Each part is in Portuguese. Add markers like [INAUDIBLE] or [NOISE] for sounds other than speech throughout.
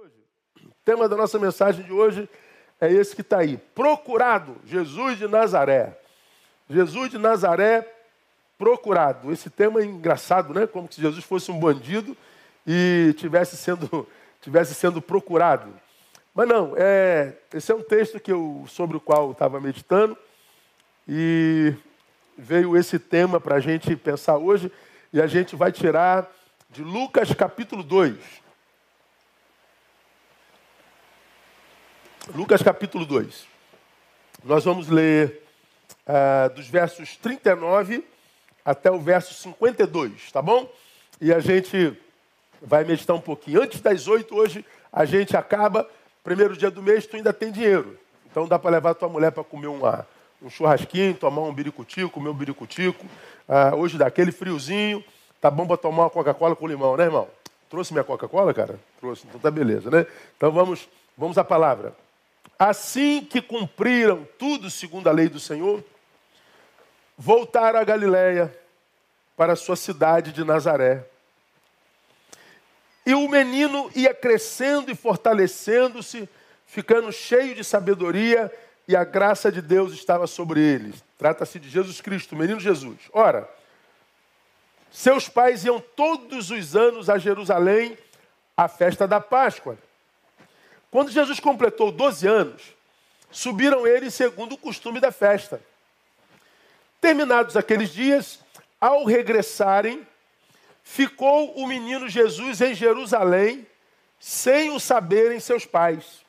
hoje. O tema da nossa mensagem de hoje é esse que está aí: procurado, Jesus de Nazaré. Jesus de Nazaré, procurado. Esse tema é engraçado, né? Como se Jesus fosse um bandido e tivesse sendo, [LAUGHS] tivesse sendo procurado. Mas não, é, esse é um texto que eu, sobre o qual eu estava meditando e veio esse tema para a gente pensar hoje e a gente vai tirar de Lucas capítulo 2. Lucas capítulo 2. Nós vamos ler uh, dos versos 39 até o verso 52, tá bom? E a gente vai meditar um pouquinho. Antes das oito, hoje, a gente acaba. Primeiro dia do mês, tu ainda tem dinheiro. Então dá para levar tua mulher para comer uma, um churrasquinho, tomar um biricutico, comer um biricutico. Uh, hoje daquele friozinho, tá bom para tomar uma Coca-Cola com limão, né, irmão? Trouxe minha Coca-Cola, cara? Trouxe, então tá beleza, né? Então vamos, vamos à palavra. Assim que cumpriram tudo segundo a lei do Senhor, voltaram a Galiléia para a sua cidade de Nazaré. E o menino ia crescendo e fortalecendo-se, ficando cheio de sabedoria, e a graça de Deus estava sobre ele. Trata-se de Jesus Cristo, o menino Jesus. Ora, seus pais iam todos os anos a Jerusalém à festa da Páscoa. Quando Jesus completou 12 anos, subiram ele segundo o costume da festa. Terminados aqueles dias, ao regressarem, ficou o menino Jesus em Jerusalém, sem o saberem seus pais.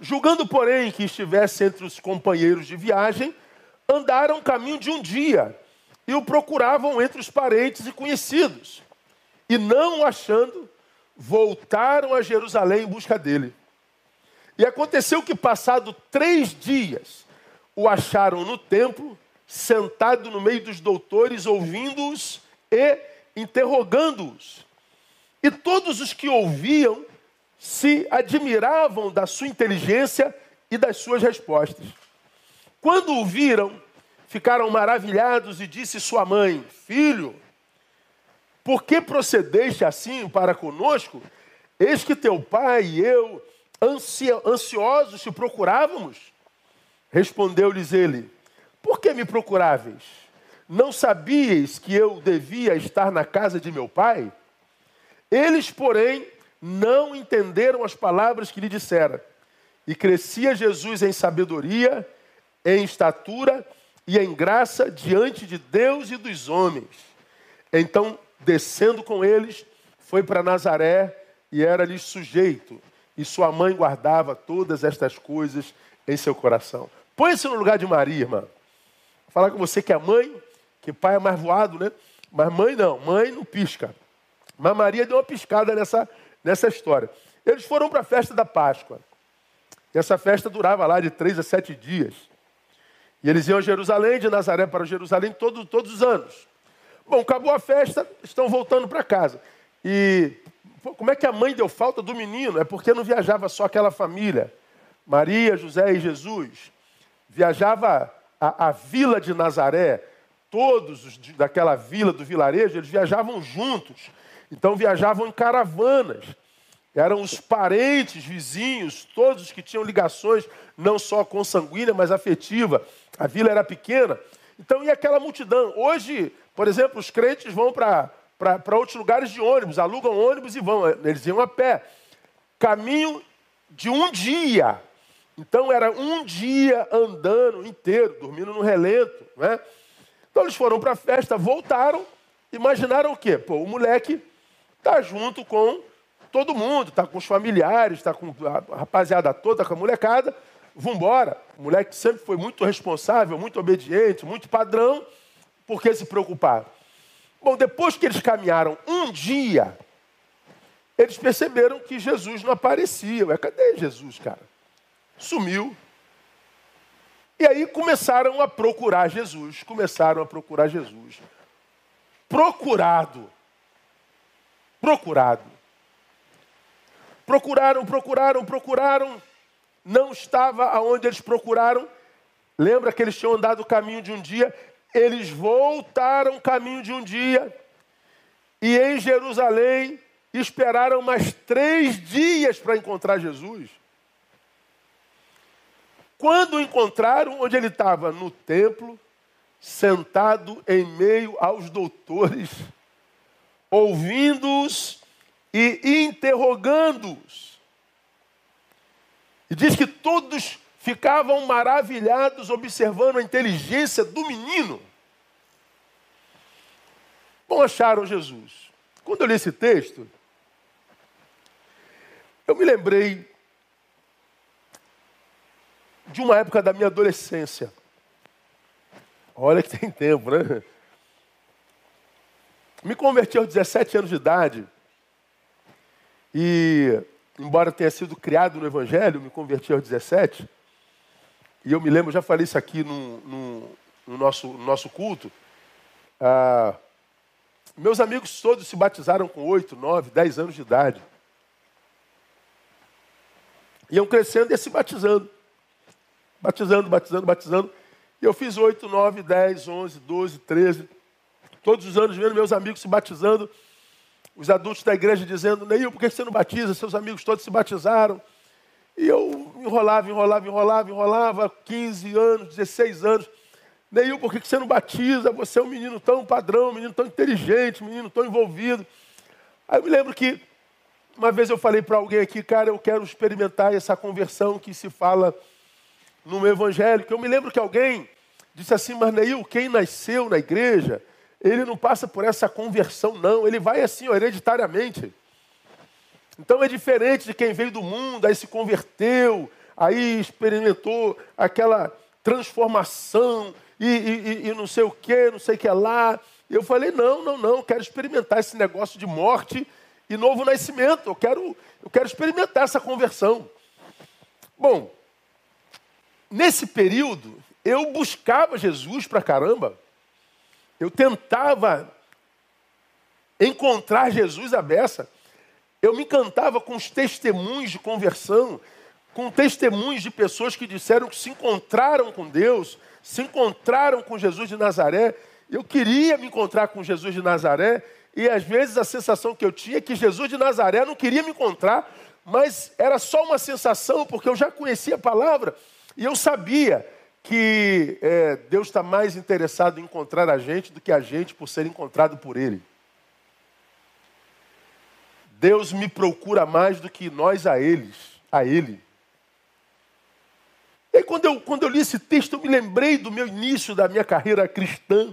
Julgando, porém, que estivesse entre os companheiros de viagem, andaram caminho de um dia e o procuravam entre os parentes e conhecidos. E não o achando, voltaram a Jerusalém em busca dele. E aconteceu que, passado três dias, o acharam no templo, sentado no meio dos doutores, ouvindo-os e interrogando-os. E todos os que ouviam se admiravam da sua inteligência e das suas respostas. Quando o viram, ficaram maravilhados e disse sua mãe: Filho, por que procedeste assim para conosco? Eis que teu pai e eu, ansiosos, te procurávamos. Respondeu-lhes ele: Por que me procuráveis? Não sabíeis que eu devia estar na casa de meu pai? Eles, porém, não entenderam as palavras que lhe dissera. E crescia Jesus em sabedoria, em estatura e em graça diante de Deus e dos homens. Então descendo com eles, foi para Nazaré e era-lhes sujeito. E sua mãe guardava todas estas coisas em seu coração. Põe-se no lugar de Maria, irmã. Falar com você que é mãe, que pai é mais voado, né? Mas mãe não, mãe não pisca. Mas Maria deu uma piscada nessa, nessa história. Eles foram para a festa da Páscoa. E essa festa durava lá de três a sete dias. E eles iam a Jerusalém, de Nazaré para Jerusalém, todo, todos os anos. Bom, acabou a festa, estão voltando para casa. E como é que a mãe deu falta do menino? É porque não viajava só aquela família, Maria, José e Jesus. Viajava a, a vila de Nazaré, todos os daquela vila, do vilarejo, eles viajavam juntos. Então viajavam em caravanas. Eram os parentes, vizinhos, todos que tinham ligações não só consanguínea, mas afetiva. A vila era pequena. Então ia aquela multidão. Hoje por exemplo, os crentes vão para outros lugares de ônibus, alugam ônibus e vão. Eles iam a pé. Caminho de um dia. Então era um dia andando inteiro, dormindo no relento. Né? Então eles foram para a festa, voltaram, imaginaram o quê? Pô, o moleque está junto com todo mundo, está com os familiares, está com a rapaziada toda, com a molecada. Vambora. O moleque sempre foi muito responsável, muito obediente, muito padrão. Por que se preocupar? Bom, depois que eles caminharam um dia, eles perceberam que Jesus não aparecia. Ué, cadê Jesus, cara? Sumiu. E aí começaram a procurar Jesus. Começaram a procurar Jesus. Procurado. Procurado. Procuraram, procuraram, procuraram. Não estava aonde eles procuraram. Lembra que eles tinham andado o caminho de um dia eles voltaram caminho de um dia e em Jerusalém esperaram mais três dias para encontrar Jesus. Quando o encontraram, onde ele estava? No templo, sentado em meio aos doutores, ouvindo-os e interrogando-os. E diz que todos ficavam maravilhados observando a inteligência do menino. Bom, acharam Jesus. Quando eu li esse texto, eu me lembrei de uma época da minha adolescência. Olha que tem tempo, né? Me converti aos 17 anos de idade. E, embora tenha sido criado no Evangelho, me converti aos 17. E eu me lembro, já falei isso aqui no, no, no nosso, no nosso culto. Ah, meus amigos todos se batizaram com 8, 9, 10 anos de idade. Iam crescendo e se batizando. Batizando, batizando, batizando. E eu fiz 8, 9, 10, 11, 12, 13. Todos os anos vendo meus amigos se batizando. Os adultos da igreja dizendo, Neil, por que você não batiza? Seus amigos todos se batizaram. E eu enrolava, enrolava, enrolava, enrolava, 15 anos, 16 anos. Neil, por que você não batiza? Você é um menino tão padrão, um menino tão inteligente, um menino tão envolvido. Aí eu me lembro que uma vez eu falei para alguém aqui, cara, eu quero experimentar essa conversão que se fala no meu evangelho. Eu me lembro que alguém disse assim, mas Neil, quem nasceu na igreja, ele não passa por essa conversão, não. Ele vai assim, hereditariamente. Então é diferente de quem veio do mundo, aí se converteu, aí experimentou aquela transformação e, e, e não sei o que, não sei o que lá. Eu falei, não, não, não, quero experimentar esse negócio de morte e novo nascimento. Eu quero, eu quero experimentar essa conversão. Bom, nesse período, eu buscava Jesus para caramba. Eu tentava encontrar Jesus à beça. Eu me encantava com os testemunhos de conversão, com testemunhos de pessoas que disseram que se encontraram com Deus, se encontraram com Jesus de Nazaré. Eu queria me encontrar com Jesus de Nazaré, e às vezes a sensação que eu tinha é que Jesus de Nazaré não queria me encontrar, mas era só uma sensação, porque eu já conhecia a palavra, e eu sabia que é, Deus está mais interessado em encontrar a gente do que a gente por ser encontrado por Ele. Deus me procura mais do que nós a eles, a Ele. E aí, quando eu, quando eu li esse texto, eu me lembrei do meu início da minha carreira cristã.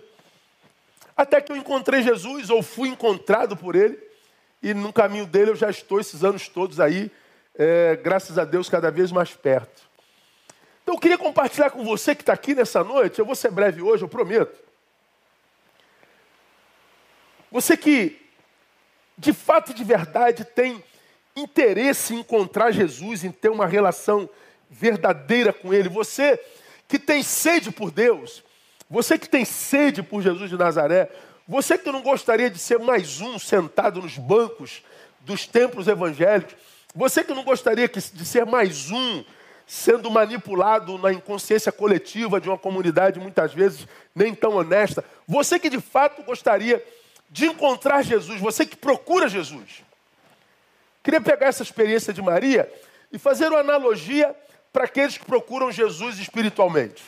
Até que eu encontrei Jesus, ou fui encontrado por Ele. E no caminho dele eu já estou esses anos todos aí, é, graças a Deus, cada vez mais perto. Então eu queria compartilhar com você que está aqui nessa noite, eu vou ser breve hoje, eu prometo. Você que, de fato e de verdade, tem interesse em encontrar Jesus, em ter uma relação verdadeira com Ele. Você que tem sede por Deus, você que tem sede por Jesus de Nazaré, você que não gostaria de ser mais um sentado nos bancos dos templos evangélicos, você que não gostaria de ser mais um sendo manipulado na inconsciência coletiva de uma comunidade muitas vezes nem tão honesta, você que de fato gostaria de encontrar Jesus, você que procura Jesus. Queria pegar essa experiência de Maria e fazer uma analogia para aqueles que procuram Jesus espiritualmente.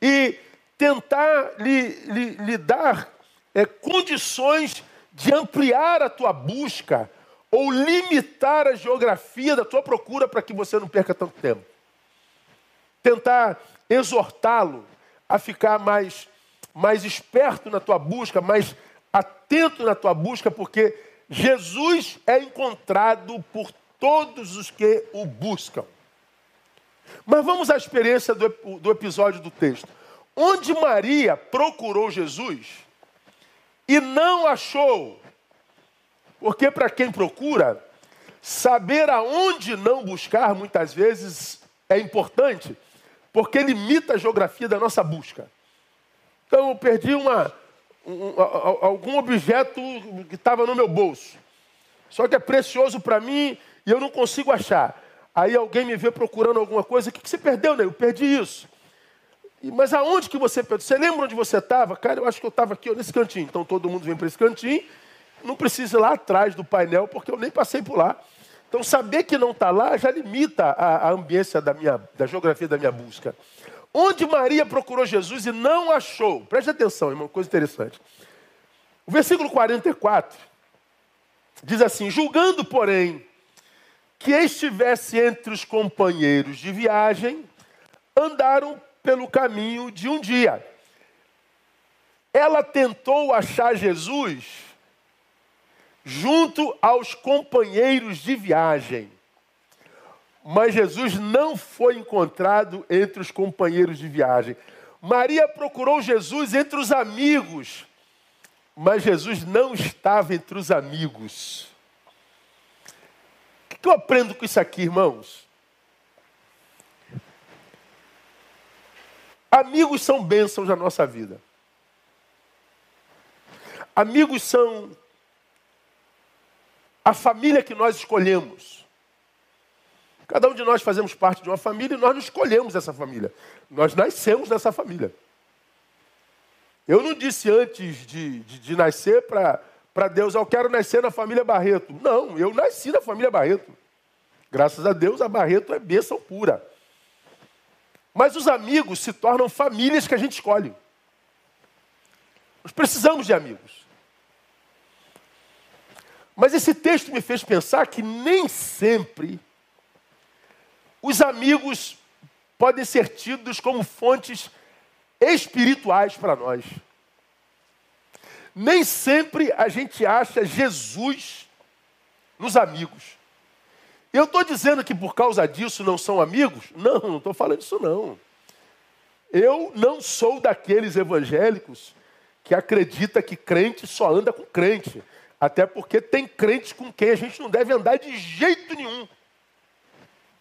E tentar lhe, lhe, lhe dar é, condições de ampliar a tua busca ou limitar a geografia da tua procura para que você não perca tanto tempo. Tentar exortá-lo a ficar mais, mais esperto na tua busca, mais atento na tua busca, porque Jesus é encontrado por todos os que o buscam. Mas vamos à experiência do, do episódio do texto. Onde Maria procurou Jesus e não achou. Porque para quem procura, saber aonde não buscar muitas vezes é importante, porque limita a geografia da nossa busca. Então eu perdi uma, um, algum objeto que estava no meu bolso. Só que é precioso para mim e eu não consigo achar. Aí alguém me vê procurando alguma coisa. O que, que você perdeu, né? Eu perdi isso. Mas aonde que você perdeu? Você lembra onde você estava? Cara, eu acho que eu estava aqui ó, nesse cantinho. Então todo mundo vem para esse cantinho não precisa ir lá atrás do painel, porque eu nem passei por lá. Então, saber que não está lá já limita a, a ambiência da, minha, da geografia da minha busca. Onde Maria procurou Jesus e não achou. Preste atenção, irmão, coisa interessante. O versículo 44 diz assim: Julgando, porém, que estivesse entre os companheiros de viagem, andaram pelo caminho de um dia. Ela tentou achar Jesus junto aos companheiros de viagem. Mas Jesus não foi encontrado entre os companheiros de viagem. Maria procurou Jesus entre os amigos, mas Jesus não estava entre os amigos. O que eu aprendo com isso aqui, irmãos? Amigos são bênçãos na nossa vida. Amigos são a família que nós escolhemos. Cada um de nós fazemos parte de uma família e nós não escolhemos essa família. Nós nascemos nessa família. Eu não disse antes de, de, de nascer para Deus, eu quero nascer na família Barreto. Não, eu nasci na família Barreto. Graças a Deus, a Barreto é bênção pura. Mas os amigos se tornam famílias que a gente escolhe. Nós precisamos de amigos. Mas esse texto me fez pensar que nem sempre os amigos podem ser tidos como fontes espirituais para nós. Nem sempre a gente acha Jesus nos amigos. Eu estou dizendo que por causa disso não são amigos? Não, não estou falando isso não. Eu não sou daqueles evangélicos que acredita que crente só anda com crente. Até porque tem crentes com quem a gente não deve andar de jeito nenhum.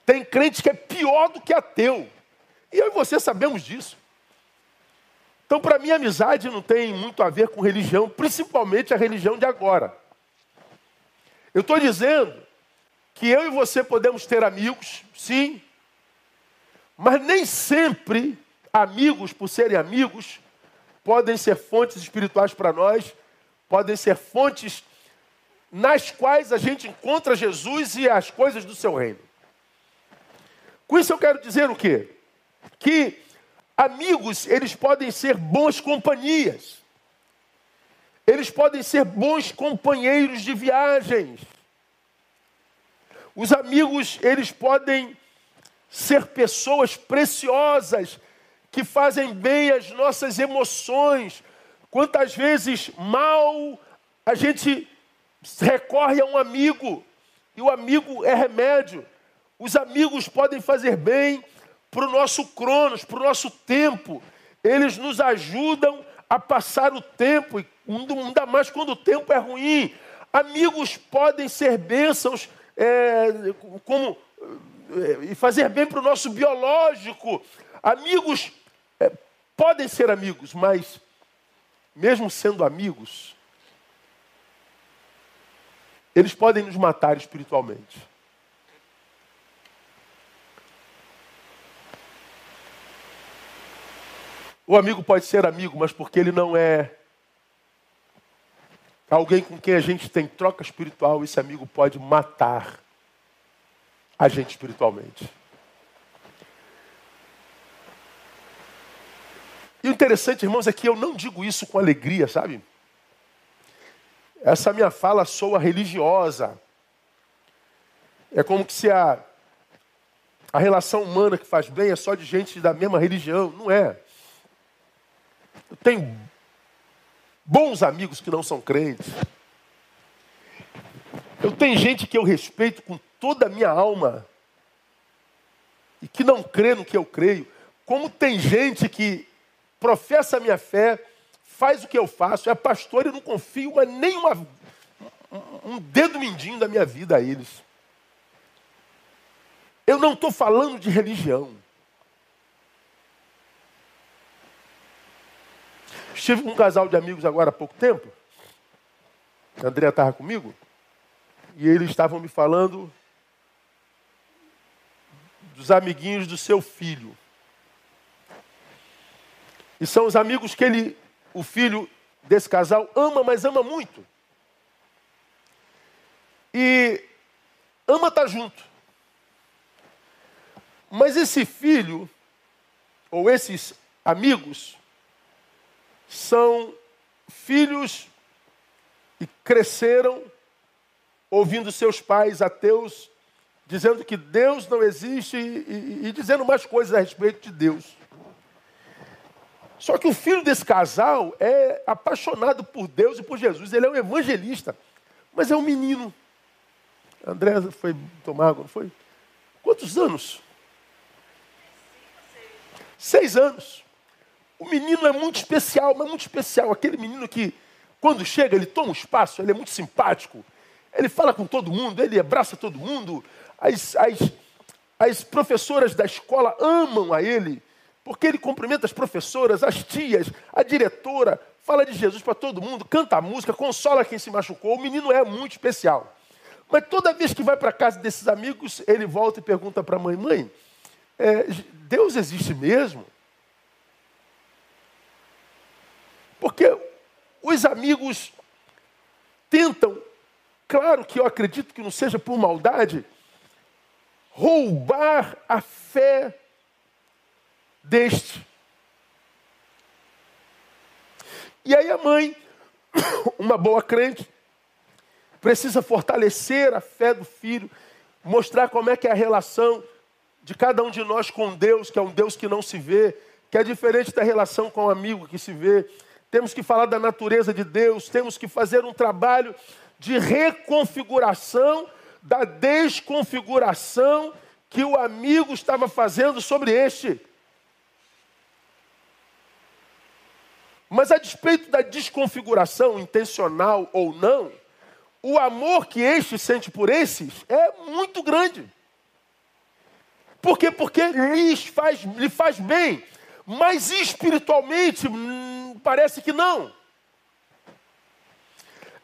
Tem crente que é pior do que ateu. E eu e você sabemos disso. Então, para mim, amizade não tem muito a ver com religião, principalmente a religião de agora. Eu estou dizendo que eu e você podemos ter amigos, sim, mas nem sempre amigos, por serem amigos, podem ser fontes espirituais para nós, podem ser fontes nas quais a gente encontra Jesus e as coisas do seu reino. Com isso eu quero dizer o quê? Que amigos, eles podem ser boas companhias. Eles podem ser bons companheiros de viagens. Os amigos, eles podem ser pessoas preciosas que fazem bem às nossas emoções. Quantas vezes mal a gente recorre a um amigo e o amigo é remédio. Os amigos podem fazer bem para o nosso cronos, para o nosso tempo. Eles nos ajudam a passar o tempo, ainda mais quando o tempo é ruim. Amigos podem ser bênçãos é, como, é, e fazer bem para o nosso biológico. Amigos é, podem ser amigos, mas mesmo sendo amigos, eles podem nos matar espiritualmente. O amigo pode ser amigo, mas porque ele não é alguém com quem a gente tem troca espiritual, esse amigo pode matar a gente espiritualmente. E o interessante, irmãos, é que eu não digo isso com alegria, sabe? Essa minha fala soa religiosa. É como que se a, a relação humana que faz bem é só de gente da mesma religião. Não é. Eu tenho bons amigos que não são crentes. Eu tenho gente que eu respeito com toda a minha alma e que não crê no que eu creio. Como tem gente que professa a minha fé, faz o que eu faço, é pastor e não confio mas nem uma, um dedo mindinho da minha vida a eles. Eu não estou falando de religião. Estive com um casal de amigos agora há pouco tempo. A Andrea estava comigo. E eles estavam me falando dos amiguinhos do seu filho. E são os amigos que ele o filho desse casal ama, mas ama muito. e ama estar junto. Mas esse filho, ou esses amigos, são filhos e cresceram ouvindo seus pais ateus dizendo que Deus não existe e, e, e, dizendo mais coisas a respeito de Deus. Só que o filho desse casal é apaixonado por Deus e por Jesus. Ele é um evangelista, mas é um menino. André foi tomar água, foi? Quantos anos? Seis anos. O menino é muito especial, mas muito especial. Aquele menino que, quando chega, ele toma um espaço, ele é muito simpático. Ele fala com todo mundo, ele abraça todo mundo. As, as, as professoras da escola amam a ele, porque ele cumprimenta as professoras, as tias, a diretora, fala de Jesus para todo mundo, canta a música, consola quem se machucou. O menino é muito especial. Mas toda vez que vai para casa desses amigos, ele volta e pergunta para a mãe: Mãe, é, Deus existe mesmo? Porque os amigos tentam, claro que eu acredito que não seja por maldade, roubar a fé deste. E aí a mãe, [COUGHS] uma boa crente, precisa fortalecer a fé do filho, mostrar como é que é a relação de cada um de nós com Deus, que é um Deus que não se vê, que é diferente da relação com o um amigo que se vê. Temos que falar da natureza de Deus, temos que fazer um trabalho de reconfiguração da desconfiguração que o amigo estava fazendo sobre este. Mas a despeito da desconfiguração, intencional ou não, o amor que este sente por esses é muito grande. Por quê? Porque lhes faz, lhe faz bem. Mas espiritualmente, hum, parece que não.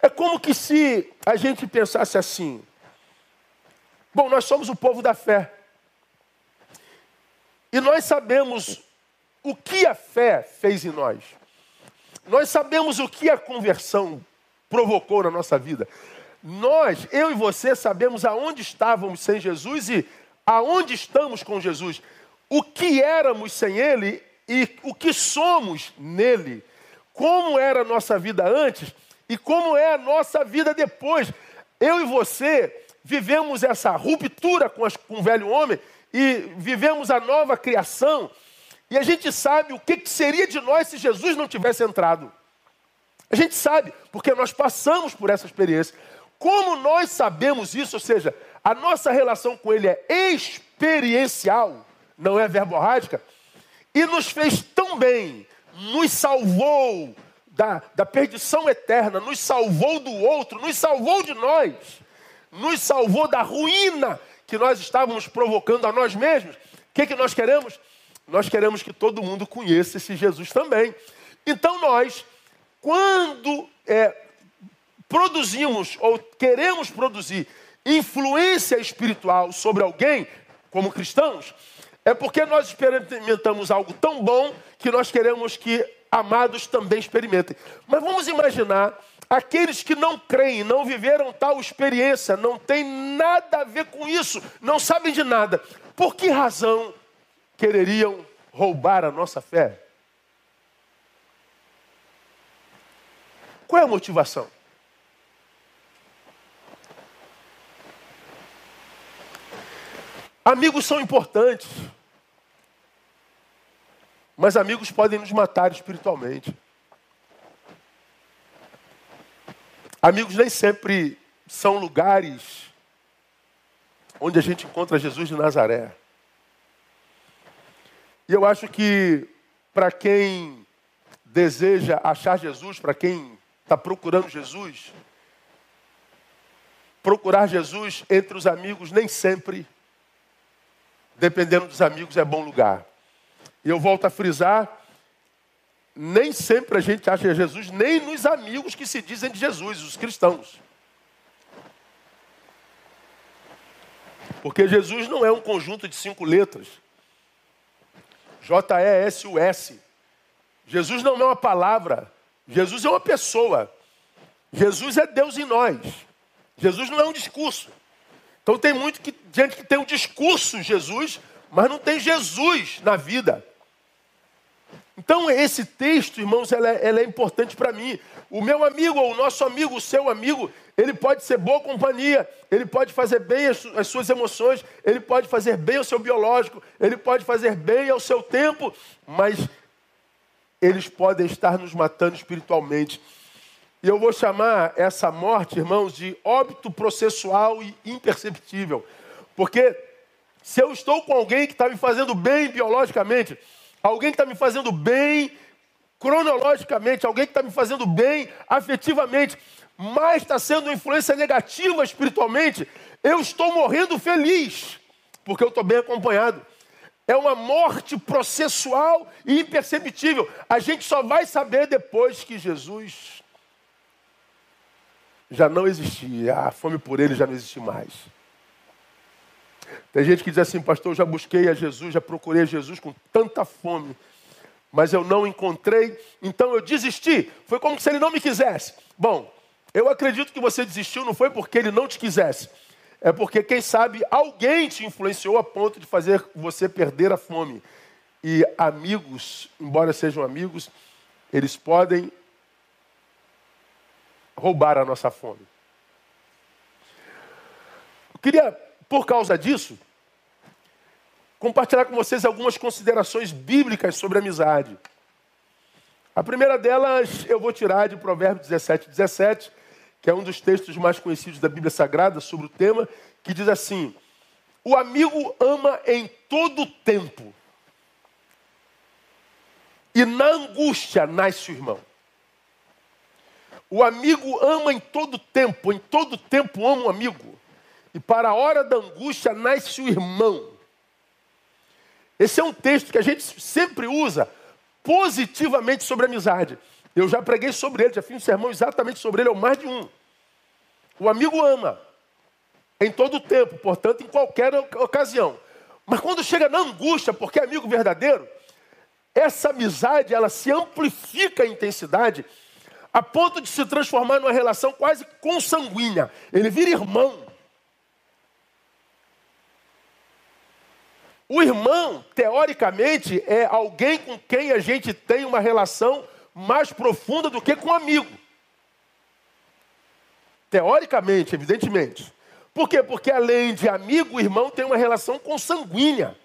É como que se a gente pensasse assim: Bom, nós somos o povo da fé. E nós sabemos o que a fé fez em nós. Nós sabemos o que a conversão provocou na nossa vida. Nós, eu e você, sabemos aonde estávamos sem Jesus e aonde estamos com Jesus. O que éramos sem Ele e o que somos nele. Como era a nossa vida antes e como é a nossa vida depois. Eu e você vivemos essa ruptura com, as, com o velho homem e vivemos a nova criação. E a gente sabe o que, seria de nós se Jesus não tivesse entrado. A gente sabe, porque nós passamos por essa experiência. Como nós sabemos isso, ou seja, a nossa relação com Ele é experiencial, não é verborrágica, e nos fez tão bem, nos salvou da, da perdição eterna, nos salvou do outro, nos salvou de nós nos salvou da ruína que nós estávamos provocando a nós mesmos. O que, que nós queremos? Nós queremos que todo mundo conheça esse Jesus também. Então nós, quando é, produzimos ou queremos produzir influência espiritual sobre alguém, como cristãos, é porque nós experimentamos algo tão bom que nós queremos que amados também experimentem. Mas vamos imaginar Aqueles que não creem, não viveram tal experiência, não tem nada a ver com isso, não sabem de nada. Por que razão quereriam roubar a nossa fé? Qual é a motivação? Amigos são importantes, mas amigos podem nos matar espiritualmente. Amigos, nem sempre são lugares onde a gente encontra Jesus de Nazaré. E eu acho que para quem deseja achar Jesus, para quem está procurando Jesus, procurar Jesus entre os amigos nem sempre, dependendo dos amigos, é bom lugar. E eu volto a frisar nem sempre a gente acha Jesus, nem nos amigos que se dizem de Jesus, os cristãos. Porque Jesus não é um conjunto de cinco letras. J-E-S-U-S. Jesus não é uma palavra. Jesus é uma pessoa. Jesus é Deus em nós. Jesus não é um discurso. Então tem muito que, gente que tem um discurso Jesus, mas não tem Jesus na vida. Então, esse texto, irmãos, ela é, ela é importante para mim. O meu amigo, ou o nosso amigo, o seu amigo, ele pode ser boa companhia, ele pode fazer bem as, as suas emoções, ele pode fazer bem ao seu biológico, ele pode fazer bem ao seu tempo, mas eles podem estar nos matando espiritualmente. E eu vou chamar essa morte, irmãos, de óbito processual e imperceptível. Porque se eu estou com alguém que está me fazendo bem biologicamente, alguém que está me fazendo bem cronologicamente, alguém que está me fazendo bem afetivamente, mas está sendo influência negativa espiritualmente, eu estou morrendo feliz, porque eu estou bem acompanhado. É uma morte processual e imperceptível. A gente só vai saber depois que Jesus já não existia. A fome por ele já não existe mais. Tem gente que diz assim, pastor, eu já busquei a Jesus, já procurei a Jesus com tanta fome, mas eu não encontrei, então eu desisti. Foi como se ele não me quisesse. Bom, eu acredito que você desistiu não foi porque ele não te quisesse, é porque, quem sabe, alguém te influenciou a ponto de fazer você perder a fome. E amigos, embora sejam amigos, eles podem roubar a nossa fome. Eu queria por causa disso, compartilhar com vocês algumas considerações bíblicas sobre amizade. A primeira delas eu vou tirar de Provérbios 17, 17, que é um dos textos mais conhecidos da Bíblia Sagrada sobre o tema, que diz assim: O amigo ama em todo tempo, e na angústia nasce o irmão. O amigo ama em todo tempo, em todo tempo ama o amigo e para a hora da angústia nasce o irmão. Esse é um texto que a gente sempre usa positivamente sobre amizade. Eu já preguei sobre ele, já fiz um sermão exatamente sobre ele, ou mais de um. O amigo ama em todo o tempo, portanto, em qualquer ocasião. Mas quando chega na angústia, porque é amigo verdadeiro, essa amizade ela se amplifica em intensidade a ponto de se transformar numa relação quase consanguínea. Ele vira irmão. O irmão, teoricamente, é alguém com quem a gente tem uma relação mais profunda do que com um amigo. Teoricamente, evidentemente. Por quê? Porque além de amigo, irmão tem uma relação consanguínea.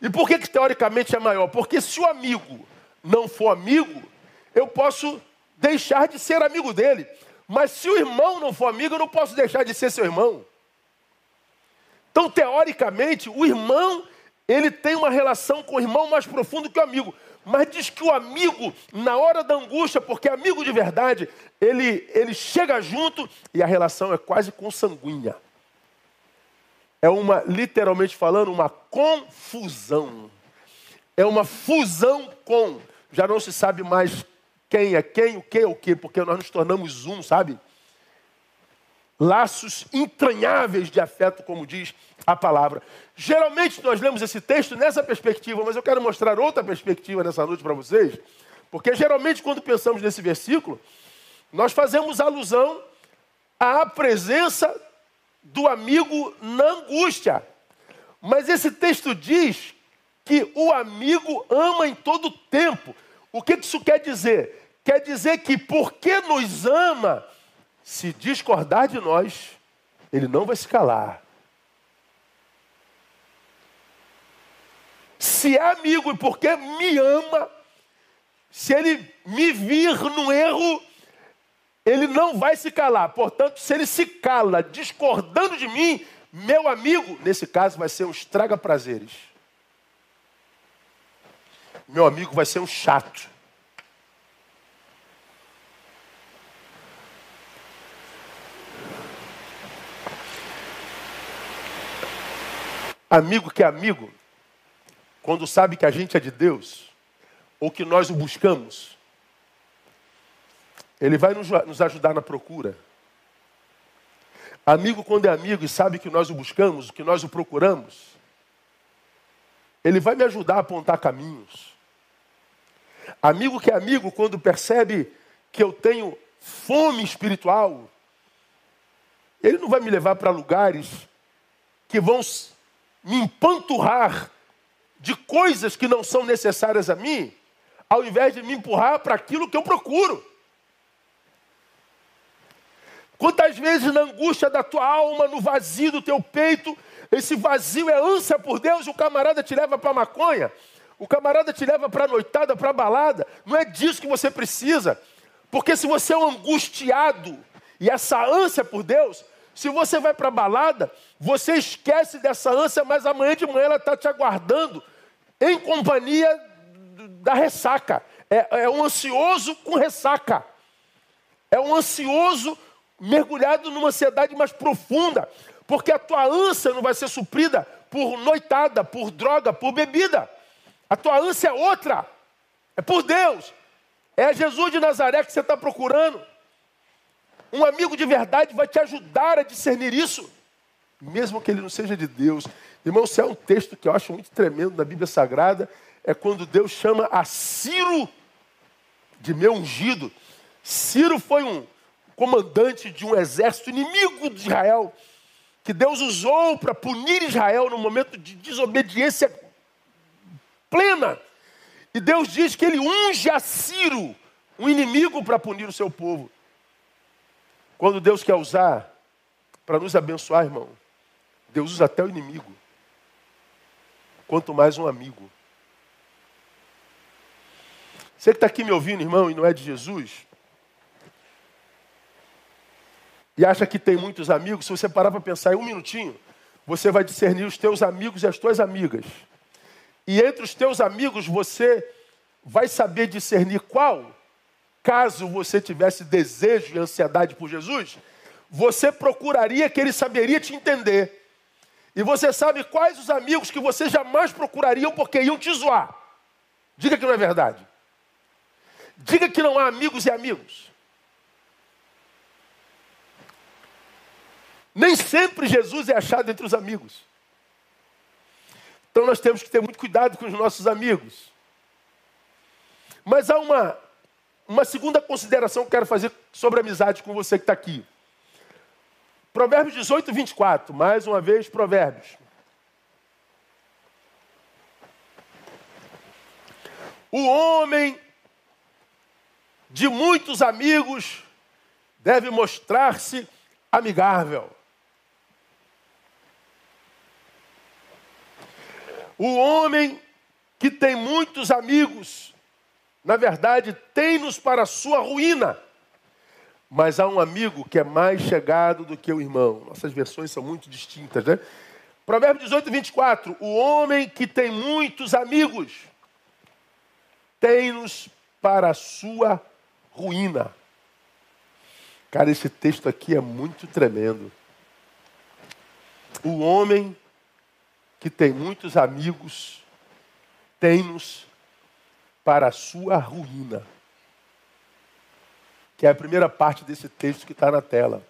E por que, que teoricamente é maior? Porque se o amigo não for amigo, eu posso deixar de ser amigo dele. Mas se o irmão não for amigo, eu não posso deixar de ser seu irmão. Então, teoricamente, o irmão, ele tem uma relação com o irmão mais profundo que o amigo. Mas diz que o amigo, na hora da angústia, porque é amigo de verdade, ele, ele chega junto e a relação é quase consanguínea. É uma, literalmente falando, uma confusão. É uma fusão com. Já não se sabe mais quem é quem, o que é o que, porque nós nos tornamos um, sabe? laços entranháveis de afeto, como diz a palavra. Geralmente nós lemos esse texto nessa perspectiva, mas eu quero mostrar outra perspectiva nessa noite para vocês, porque geralmente quando pensamos nesse versículo, nós fazemos alusão à presença do amigo na angústia. Mas esse texto diz que o amigo ama em todo tempo. O que isso quer dizer? Quer dizer que porque nos ama, se discordar de nós, ele não vai se calar. Se é amigo e porque me ama, se ele me vir no erro, ele não vai se calar. Portanto, se ele se cala discordando de mim, meu amigo, nesse caso, vai ser um estraga-prazeres. Meu amigo vai ser um chato. Amigo que é amigo, quando sabe que a gente é de Deus, ou que nós o buscamos, ele vai nos ajudar na procura. Amigo, quando é amigo e sabe que nós o buscamos, que nós o procuramos, ele vai me ajudar a apontar caminhos. Amigo que é amigo, quando percebe que eu tenho fome espiritual, Ele não vai me levar para lugares que vão me empanturrar de coisas que não são necessárias a mim, ao invés de me empurrar para aquilo que eu procuro. Quantas vezes na angústia da tua alma, no vazio do teu peito, esse vazio é ânsia por Deus, o camarada te leva para maconha, o camarada te leva para noitada, para balada. Não é disso que você precisa. Porque se você é um angustiado e essa ânsia por Deus, se você vai para balada, você esquece dessa ânsia, mas amanhã de manhã ela está te aguardando em companhia da ressaca. É, é, um ansioso com ressaca. É um ansioso mergulhado numa ansiedade mais profunda. Porque a tua ânsia não vai ser suprida por noitada, por droga, por bebida. A tua ânsia é outra. É por Deus. É Jesus de Nazaré que você está procurando. Um amigo de verdade vai te ajudar a discernir isso, mesmo que ele não seja de Deus. Irmão, isso é um texto que eu acho muito tremendo na Bíblia Sagrada. É quando Deus chama a Ciro de meu ungido. Ciro foi um comandante de um exército inimigo de Israel, que Deus usou para punir Israel no momento de desobediência plena. E Deus diz que ele unge a Ciro, um inimigo, para punir o seu povo. Quando Deus quer usar para nos abençoar, irmão, Deus usa até o inimigo. Quanto mais um amigo. Você que está aqui me ouvindo, irmão, e não é de Jesus, e acha que tem muitos amigos, se você parar para pensar em um minutinho, você vai discernir os teus amigos e as tuas amigas. E entre os teus amigos você vai saber discernir qual, caso você tivesse desejo e ansiedade por Jesus, você procuraria que ele saberia te entender. E você sabe quais os amigos que você jamais procurariam porque iam te zoar. Diga que não é verdade. Diga que não há amigos e amigos. Nem sempre Jesus é achado entre os amigos. Então nós temos que ter muito cuidado com os nossos amigos. Mas há uma, uma segunda consideração que eu quero fazer sobre a amizade com você que está aqui. Provérbios 18, 24. Mais uma vez, Provérbios. O homem de muitos amigos deve mostrar-se amigável. O homem que tem muitos amigos, na verdade, tem-nos para sua ruína. Mas há um amigo que é mais chegado do que o irmão. Nossas versões são muito distintas, né? Provérbio 18, 24. O homem que tem muitos amigos tem-nos para a sua ruína. Cara, esse texto aqui é muito tremendo. O homem que tem muitos amigos, tem-nos para a sua ruína. Que é a primeira parte desse texto que está na tela.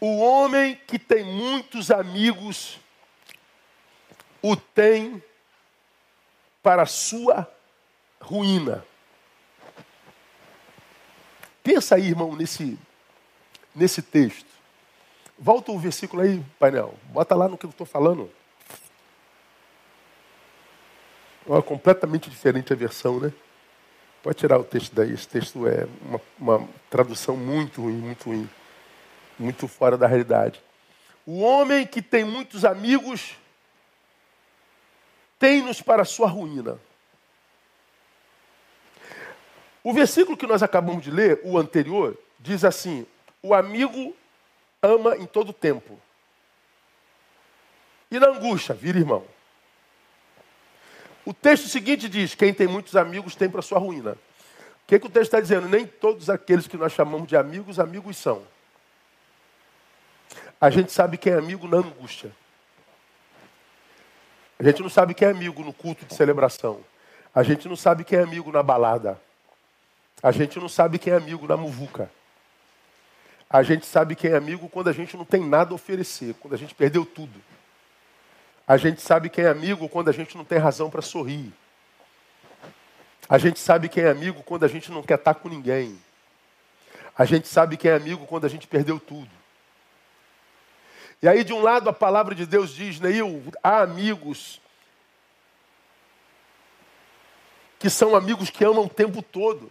O homem que tem muitos amigos o tem para sua ruína. Pensa aí, irmão, nesse, nesse texto. Volta o versículo aí, painel. Bota lá no que eu estou falando. É completamente diferente a versão, né? Pode tirar o texto daí. Esse texto é uma, uma tradução muito ruim, muito ruim muito fora da realidade. O homem que tem muitos amigos tem-nos para sua ruína. O versículo que nós acabamos de ler, o anterior, diz assim: O amigo ama em todo tempo. E na angústia, vira irmão. O texto seguinte diz: Quem tem muitos amigos tem para sua ruína. O que, que o texto está dizendo? Nem todos aqueles que nós chamamos de amigos, amigos são. A gente sabe quem é amigo na angústia. A gente não sabe quem é amigo no culto de celebração. A gente não sabe quem é amigo na balada. A gente não sabe quem é amigo na muvuca. A gente sabe quem é amigo quando a gente não tem nada a oferecer, quando a gente perdeu tudo. A gente sabe quem é amigo quando a gente não tem razão para sorrir. A gente sabe quem é amigo quando a gente não quer estar com ninguém. A gente sabe quem é amigo quando a gente perdeu tudo. E aí, de um lado, a palavra de Deus diz, Neil, há amigos que são amigos que amam o tempo todo.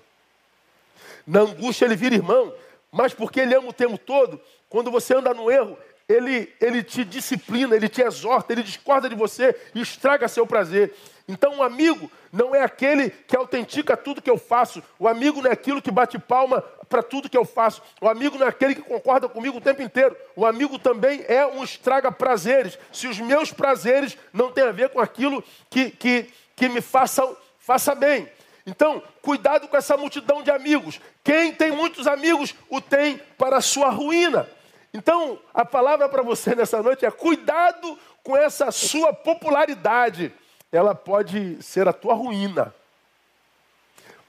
Na angústia ele vira irmão, mas porque ele ama o tempo todo, quando você anda no erro, ele, ele te disciplina, ele te exorta, ele discorda de você e estraga seu prazer. Então, um amigo não é aquele que autentica tudo que eu faço. O amigo não é aquilo que bate palma para tudo que eu faço. O amigo não é aquele que concorda comigo o tempo inteiro. O amigo também é um estraga prazeres. Se os meus prazeres não têm a ver com aquilo que, que, que me faça, faça bem. Então, cuidado com essa multidão de amigos. Quem tem muitos amigos o tem para a sua ruína. Então, a palavra para você [LAUGHS] nessa noite é: cuidado com essa sua popularidade. Ela pode ser a tua ruína.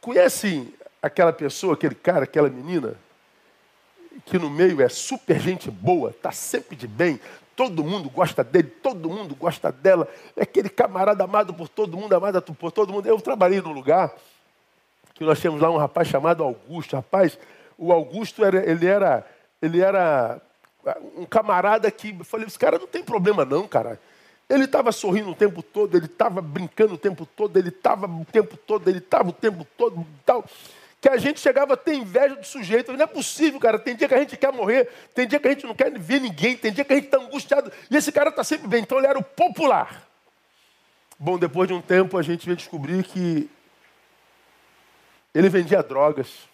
Conhece aquela pessoa, aquele cara, aquela menina, que no meio é super gente boa, está sempre de bem, todo mundo gosta dele, todo mundo gosta dela, é aquele camarada amado por todo mundo, amado por todo mundo. Eu trabalhei num lugar que nós tínhamos lá um rapaz chamado Augusto. Rapaz, o Augusto era, ele era, ele era um camarada que, eu falei, esse cara não tem problema não, cara. Ele estava sorrindo o tempo todo, ele estava brincando o tempo todo, ele estava o tempo todo, ele estava o tempo todo tal. Que a gente chegava a ter inveja do sujeito. Não é possível, cara. Tem dia que a gente quer morrer, tem dia que a gente não quer ver ninguém, tem dia que a gente está angustiado. E esse cara está sempre bem. Então ele era o popular. Bom, depois de um tempo a gente veio descobrir que ele vendia drogas.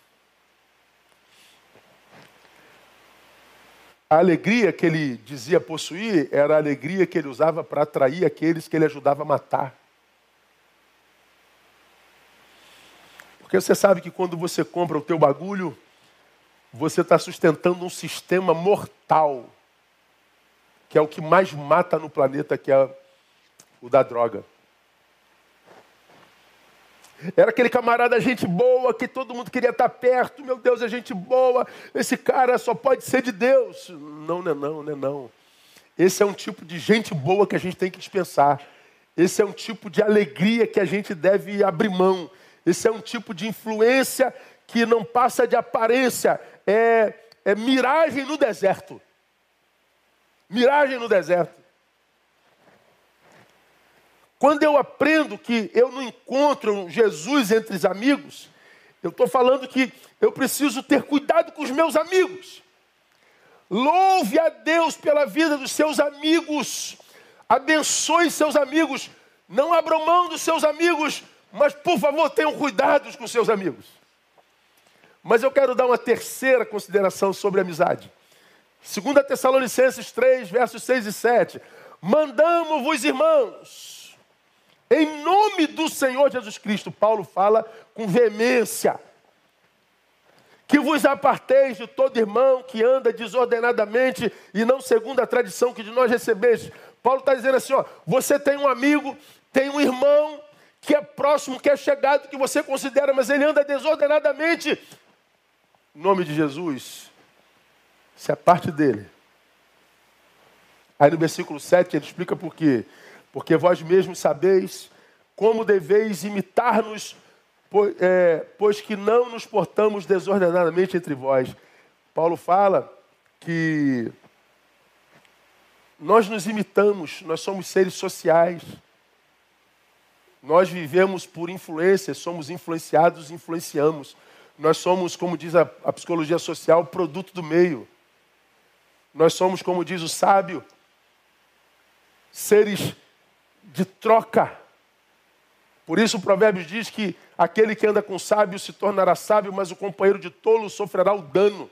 A alegria que ele dizia possuir era a alegria que ele usava para atrair aqueles que ele ajudava a matar. Porque você sabe que quando você compra o teu bagulho, você está sustentando um sistema mortal, que é o que mais mata no planeta, que é o da droga. Era aquele camarada gente boa que todo mundo queria estar perto. Meu Deus, é gente boa. Esse cara só pode ser de Deus. Não, não é não, não é não. Esse é um tipo de gente boa que a gente tem que dispensar. Esse é um tipo de alegria que a gente deve abrir mão. Esse é um tipo de influência que não passa de aparência. É, é miragem no deserto. Miragem no deserto. Quando eu aprendo que eu não encontro Jesus entre os amigos, eu estou falando que eu preciso ter cuidado com os meus amigos. Louve a Deus pela vida dos seus amigos. Abençoe seus amigos. Não abram mão dos seus amigos, mas por favor tenham cuidado com seus amigos. Mas eu quero dar uma terceira consideração sobre amizade. 2 Tessalonicenses 3, versos 6 e 7. Mandamos-vos, irmãos, em nome do Senhor Jesus Cristo, Paulo fala com veemência. Que vos aparteis de todo irmão que anda desordenadamente e não segundo a tradição que de nós recebeste. Paulo está dizendo assim: ó, você tem um amigo, tem um irmão que é próximo, que é chegado, que você considera, mas ele anda desordenadamente. Em nome de Jesus, se é parte dele. Aí no versículo 7 ele explica por quê. Porque vós mesmos sabeis como deveis imitar-nos, pois, é, pois que não nos portamos desordenadamente entre vós. Paulo fala que nós nos imitamos, nós somos seres sociais. Nós vivemos por influência, somos influenciados, influenciamos. Nós somos, como diz a, a psicologia social, produto do meio. Nós somos, como diz o sábio, seres de troca. Por isso o provérbio diz que aquele que anda com sábio se tornará sábio, mas o companheiro de tolo sofrerá o dano.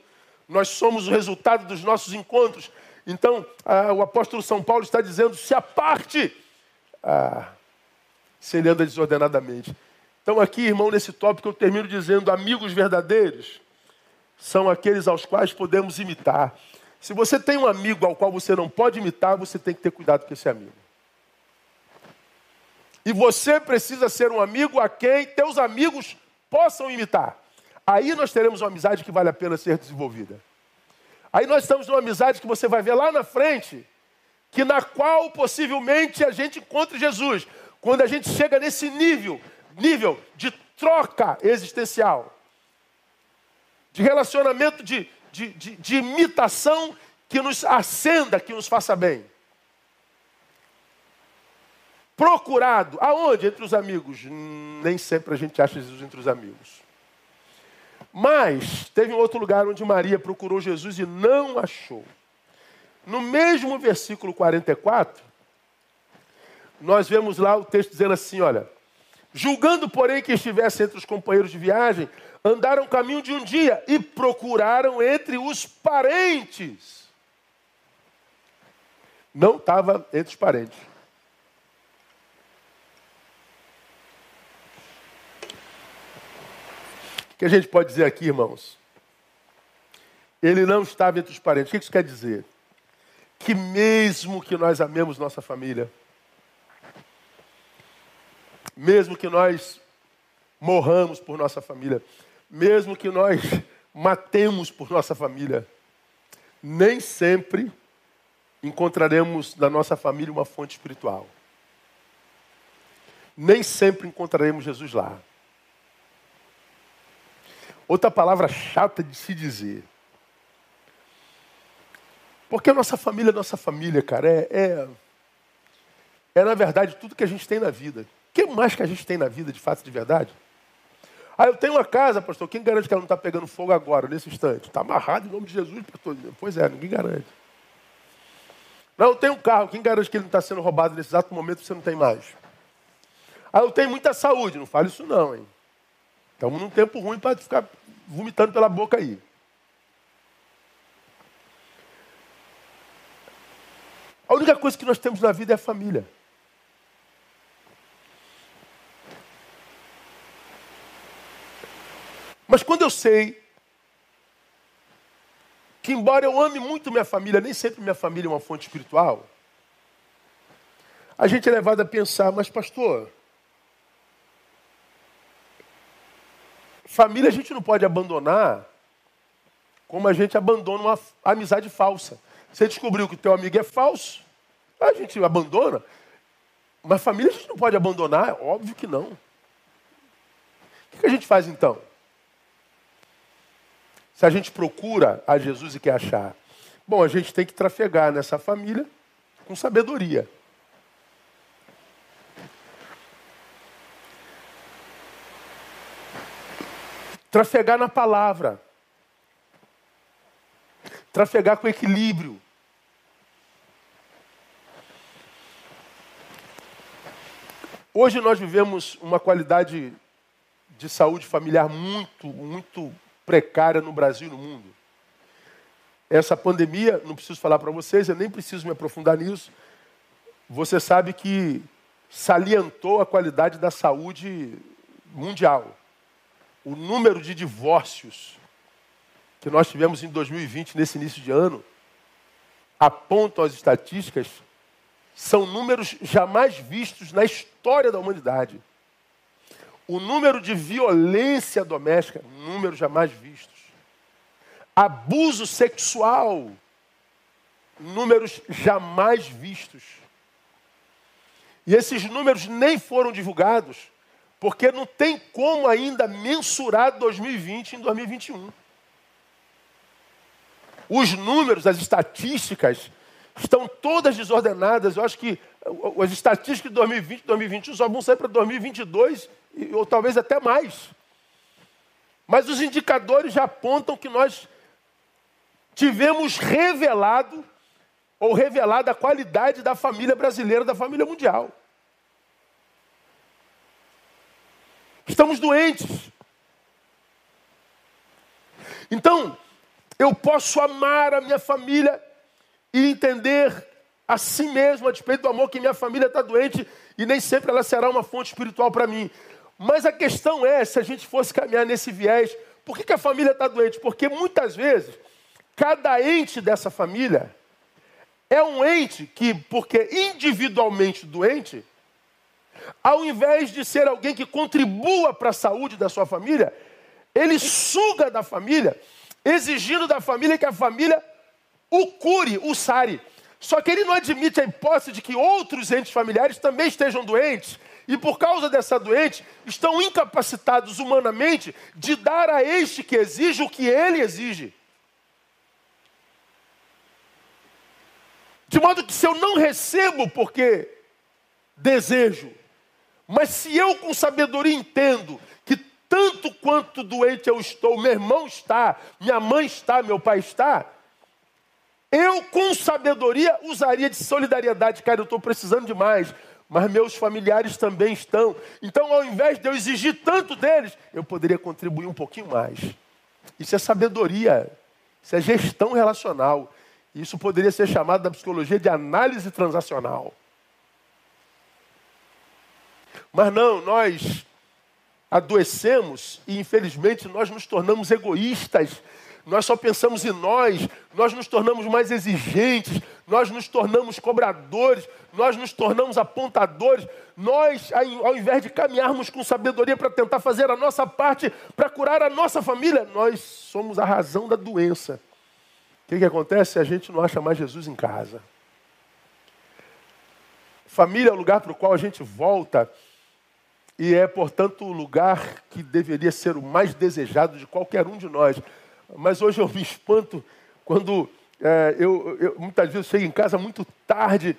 Nós somos o resultado dos nossos encontros. Então, ah, o apóstolo São Paulo está dizendo: se aparte, ah, se ele anda desordenadamente. Então, aqui, irmão, nesse tópico eu termino dizendo: amigos verdadeiros são aqueles aos quais podemos imitar. Se você tem um amigo ao qual você não pode imitar, você tem que ter cuidado com esse amigo. E você precisa ser um amigo a quem teus amigos possam imitar. Aí nós teremos uma amizade que vale a pena ser desenvolvida. Aí nós estamos numa amizade que você vai ver lá na frente, que na qual possivelmente a gente encontre Jesus. Quando a gente chega nesse nível, nível de troca existencial, de relacionamento de, de, de, de imitação que nos acenda, que nos faça bem. Procurado. Aonde? Entre os amigos. Nem sempre a gente acha Jesus entre os amigos. Mas teve um outro lugar onde Maria procurou Jesus e não achou. No mesmo versículo 44, nós vemos lá o texto dizendo assim: olha, julgando, porém, que estivesse entre os companheiros de viagem, andaram caminho de um dia e procuraram entre os parentes. Não estava entre os parentes. O que a gente pode dizer aqui, irmãos? Ele não estava entre os parentes. O que isso quer dizer? Que mesmo que nós amemos nossa família, mesmo que nós morramos por nossa família, mesmo que nós [LAUGHS] matemos por nossa família, nem sempre encontraremos na nossa família uma fonte espiritual. Nem sempre encontraremos Jesus lá. Outra palavra chata de se dizer. Porque a nossa família, a nossa família, cara, é, é, é na verdade tudo que a gente tem na vida. Que mais que a gente tem na vida, de fato, de verdade? Ah, eu tenho uma casa, pastor. Quem garante que ela não está pegando fogo agora, nesse instante? Está amarrado em nome de Jesus, pastor. Pois é, ninguém garante. Não, eu tenho um carro. Quem garante que ele não está sendo roubado nesse exato momento você não tem mais? Ah, eu tenho muita saúde. Não fale isso não, hein? Estamos num tempo ruim para ficar vomitando pela boca aí. A única coisa que nós temos na vida é a família. Mas quando eu sei que, embora eu ame muito minha família, nem sempre minha família é uma fonte espiritual, a gente é levado a pensar, mas pastor, família a gente não pode abandonar como a gente abandona uma amizade falsa. Você descobriu que o teu amigo é falso, a gente abandona. Mas família a gente não pode abandonar, é óbvio que não. O que a gente faz então? Se a gente procura a Jesus e quer achar, bom, a gente tem que trafegar nessa família com sabedoria. Trafegar na palavra. Trafegar com equilíbrio. Hoje nós vivemos uma qualidade de saúde familiar muito, muito precária no Brasil e no mundo. Essa pandemia, não preciso falar para vocês, eu nem preciso me aprofundar nisso. Você sabe que salientou a qualidade da saúde mundial. O número de divórcios que nós tivemos em 2020, nesse início de ano, apontam as estatísticas, são números jamais vistos na história da humanidade o número de violência doméstica, números jamais vistos. Abuso sexual, números jamais vistos. E esses números nem foram divulgados, porque não tem como ainda mensurar 2020 em 2021. Os números, as estatísticas, estão todas desordenadas. Eu acho que as estatísticas de 2020 e 2021 só vão sair para 2022 ou talvez até mais. Mas os indicadores já apontam que nós tivemos revelado ou revelado a qualidade da família brasileira, da família mundial. Estamos doentes. Então, eu posso amar a minha família e entender a si mesmo, a despeito do amor que minha família está doente, e nem sempre ela será uma fonte espiritual para mim. Mas a questão é, se a gente fosse caminhar nesse viés, por que, que a família está doente? Porque muitas vezes, cada ente dessa família é um ente que, porque individualmente doente, ao invés de ser alguém que contribua para a saúde da sua família, ele suga da família, exigindo da família que a família o cure, o sare. Só que ele não admite a hipótese de que outros entes familiares também estejam doentes e por causa dessa doente estão incapacitados humanamente de dar a este que exige o que ele exige. De modo que se eu não recebo porque desejo, mas se eu com sabedoria entendo que tanto quanto doente eu estou, meu irmão está, minha mãe está, meu pai está, eu com sabedoria usaria de solidariedade, cara, eu estou precisando de mais, mas meus familiares também estão. Então, ao invés de eu exigir tanto deles, eu poderia contribuir um pouquinho mais. Isso é sabedoria, isso é gestão relacional. Isso poderia ser chamado da psicologia de análise transacional. Mas não, nós adoecemos e infelizmente nós nos tornamos egoístas. Nós só pensamos em nós, nós nos tornamos mais exigentes, nós nos tornamos cobradores, nós nos tornamos apontadores. Nós, ao invés de caminharmos com sabedoria para tentar fazer a nossa parte para curar a nossa família, nós somos a razão da doença. O que, que acontece? A gente não acha mais Jesus em casa. Família é o lugar para o qual a gente volta e é, portanto, o lugar que deveria ser o mais desejado de qualquer um de nós. Mas hoje eu me espanto quando é, eu, eu, muitas vezes chego em casa muito tarde,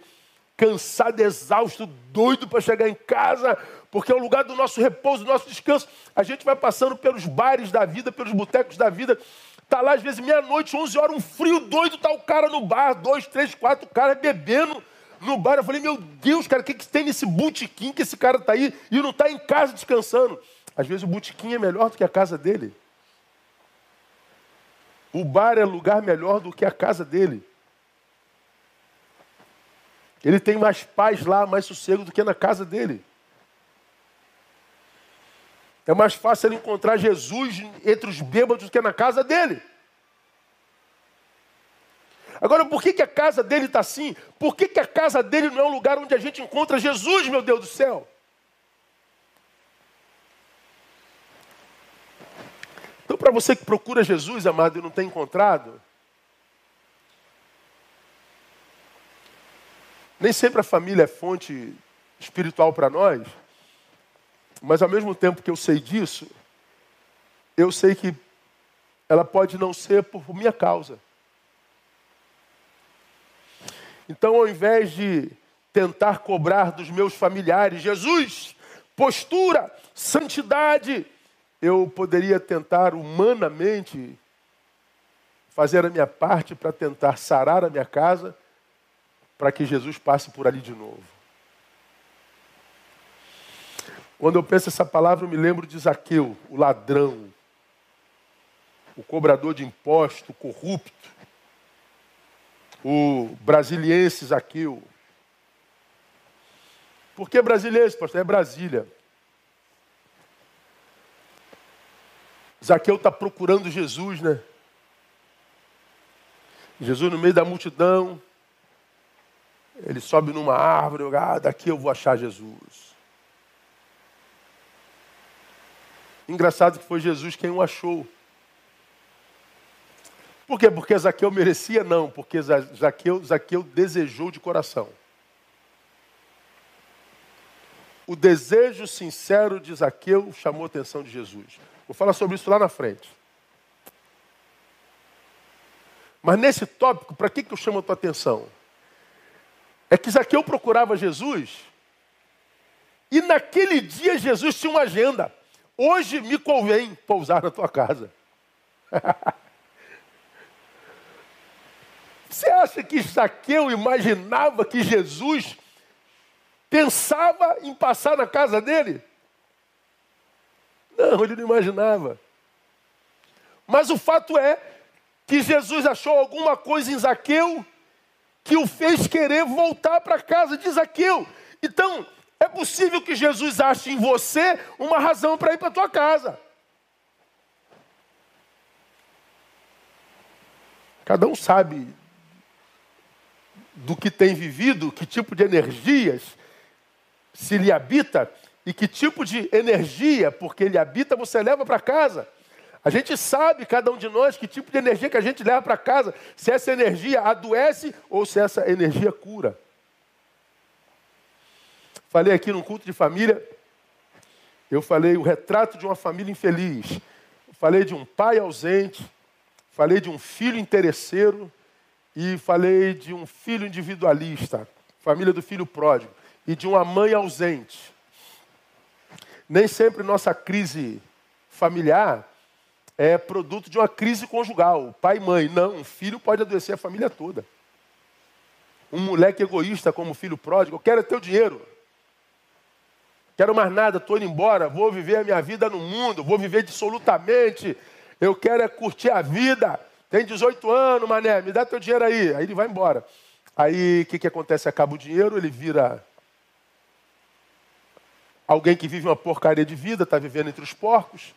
cansado, exausto, doido para chegar em casa, porque é o lugar do nosso repouso, do nosso descanso. A gente vai passando pelos bares da vida, pelos botecos da vida, Está lá, às vezes, meia-noite, 11 horas, um frio doido, tá o cara no bar, dois, três, quatro caras bebendo no bar. Eu falei, meu Deus, cara, o que, que tem nesse botequim que esse cara está aí e não está em casa descansando? Às vezes o botequim é melhor do que a casa dele. O bar é lugar melhor do que a casa dele. Ele tem mais paz lá, mais sossego do que na casa dele. É mais fácil ele encontrar Jesus entre os bêbados do que na casa dele. Agora, por que, que a casa dele está assim? Por que, que a casa dele não é um lugar onde a gente encontra Jesus, meu Deus do céu? Para você que procura Jesus, amado, e não tem encontrado, nem sempre a família é fonte espiritual para nós. Mas ao mesmo tempo que eu sei disso, eu sei que ela pode não ser por minha causa. Então, ao invés de tentar cobrar dos meus familiares, Jesus, postura, santidade, eu poderia tentar humanamente fazer a minha parte para tentar sarar a minha casa, para que Jesus passe por ali de novo. Quando eu penso essa palavra, eu me lembro de Zaqueu, o ladrão, o cobrador de imposto, o corrupto, o brasiliense Zaqueu. Por que brasiliense, pastor? É Brasília. Zaqueu está procurando Jesus, né? Jesus no meio da multidão, ele sobe numa árvore, ah, daqui eu vou achar Jesus. Engraçado que foi Jesus quem o achou. Por quê? Porque Zaqueu merecia? Não, porque Zaqueu, Zaqueu desejou de coração. O desejo sincero de Zaqueu chamou a atenção de Jesus. Vou falar sobre isso lá na frente. Mas nesse tópico, para que, que eu chamo a tua atenção? É que Zaqueu procurava Jesus e naquele dia Jesus tinha uma agenda. Hoje me convém pousar na tua casa. [LAUGHS] Você acha que Zaqueu imaginava que Jesus pensava em passar na casa dele? Não, ele não imaginava. Mas o fato é que Jesus achou alguma coisa em Zaqueu que o fez querer voltar para casa de Zaqueu. Então, é possível que Jesus ache em você uma razão para ir para a tua casa. Cada um sabe do que tem vivido, que tipo de energias se lhe habita e que tipo de energia, porque ele habita, você leva para casa. A gente sabe, cada um de nós, que tipo de energia que a gente leva para casa, se essa energia adoece ou se essa energia cura. Falei aqui num culto de família, eu falei o retrato de uma família infeliz. Falei de um pai ausente, falei de um filho interesseiro e falei de um filho individualista, família do filho pródigo, e de uma mãe ausente. Nem sempre nossa crise familiar é produto de uma crise conjugal, pai e mãe. Não, um filho pode adoecer a família toda. Um moleque egoísta como filho pródigo, eu quero é teu dinheiro. Quero mais nada, estou indo embora, vou viver a minha vida no mundo, vou viver dissolutamente. Eu quero é curtir a vida. Tem 18 anos, mané, me dá teu dinheiro aí. Aí ele vai embora. Aí o que, que acontece? Acaba o dinheiro, ele vira Alguém que vive uma porcaria de vida, está vivendo entre os porcos.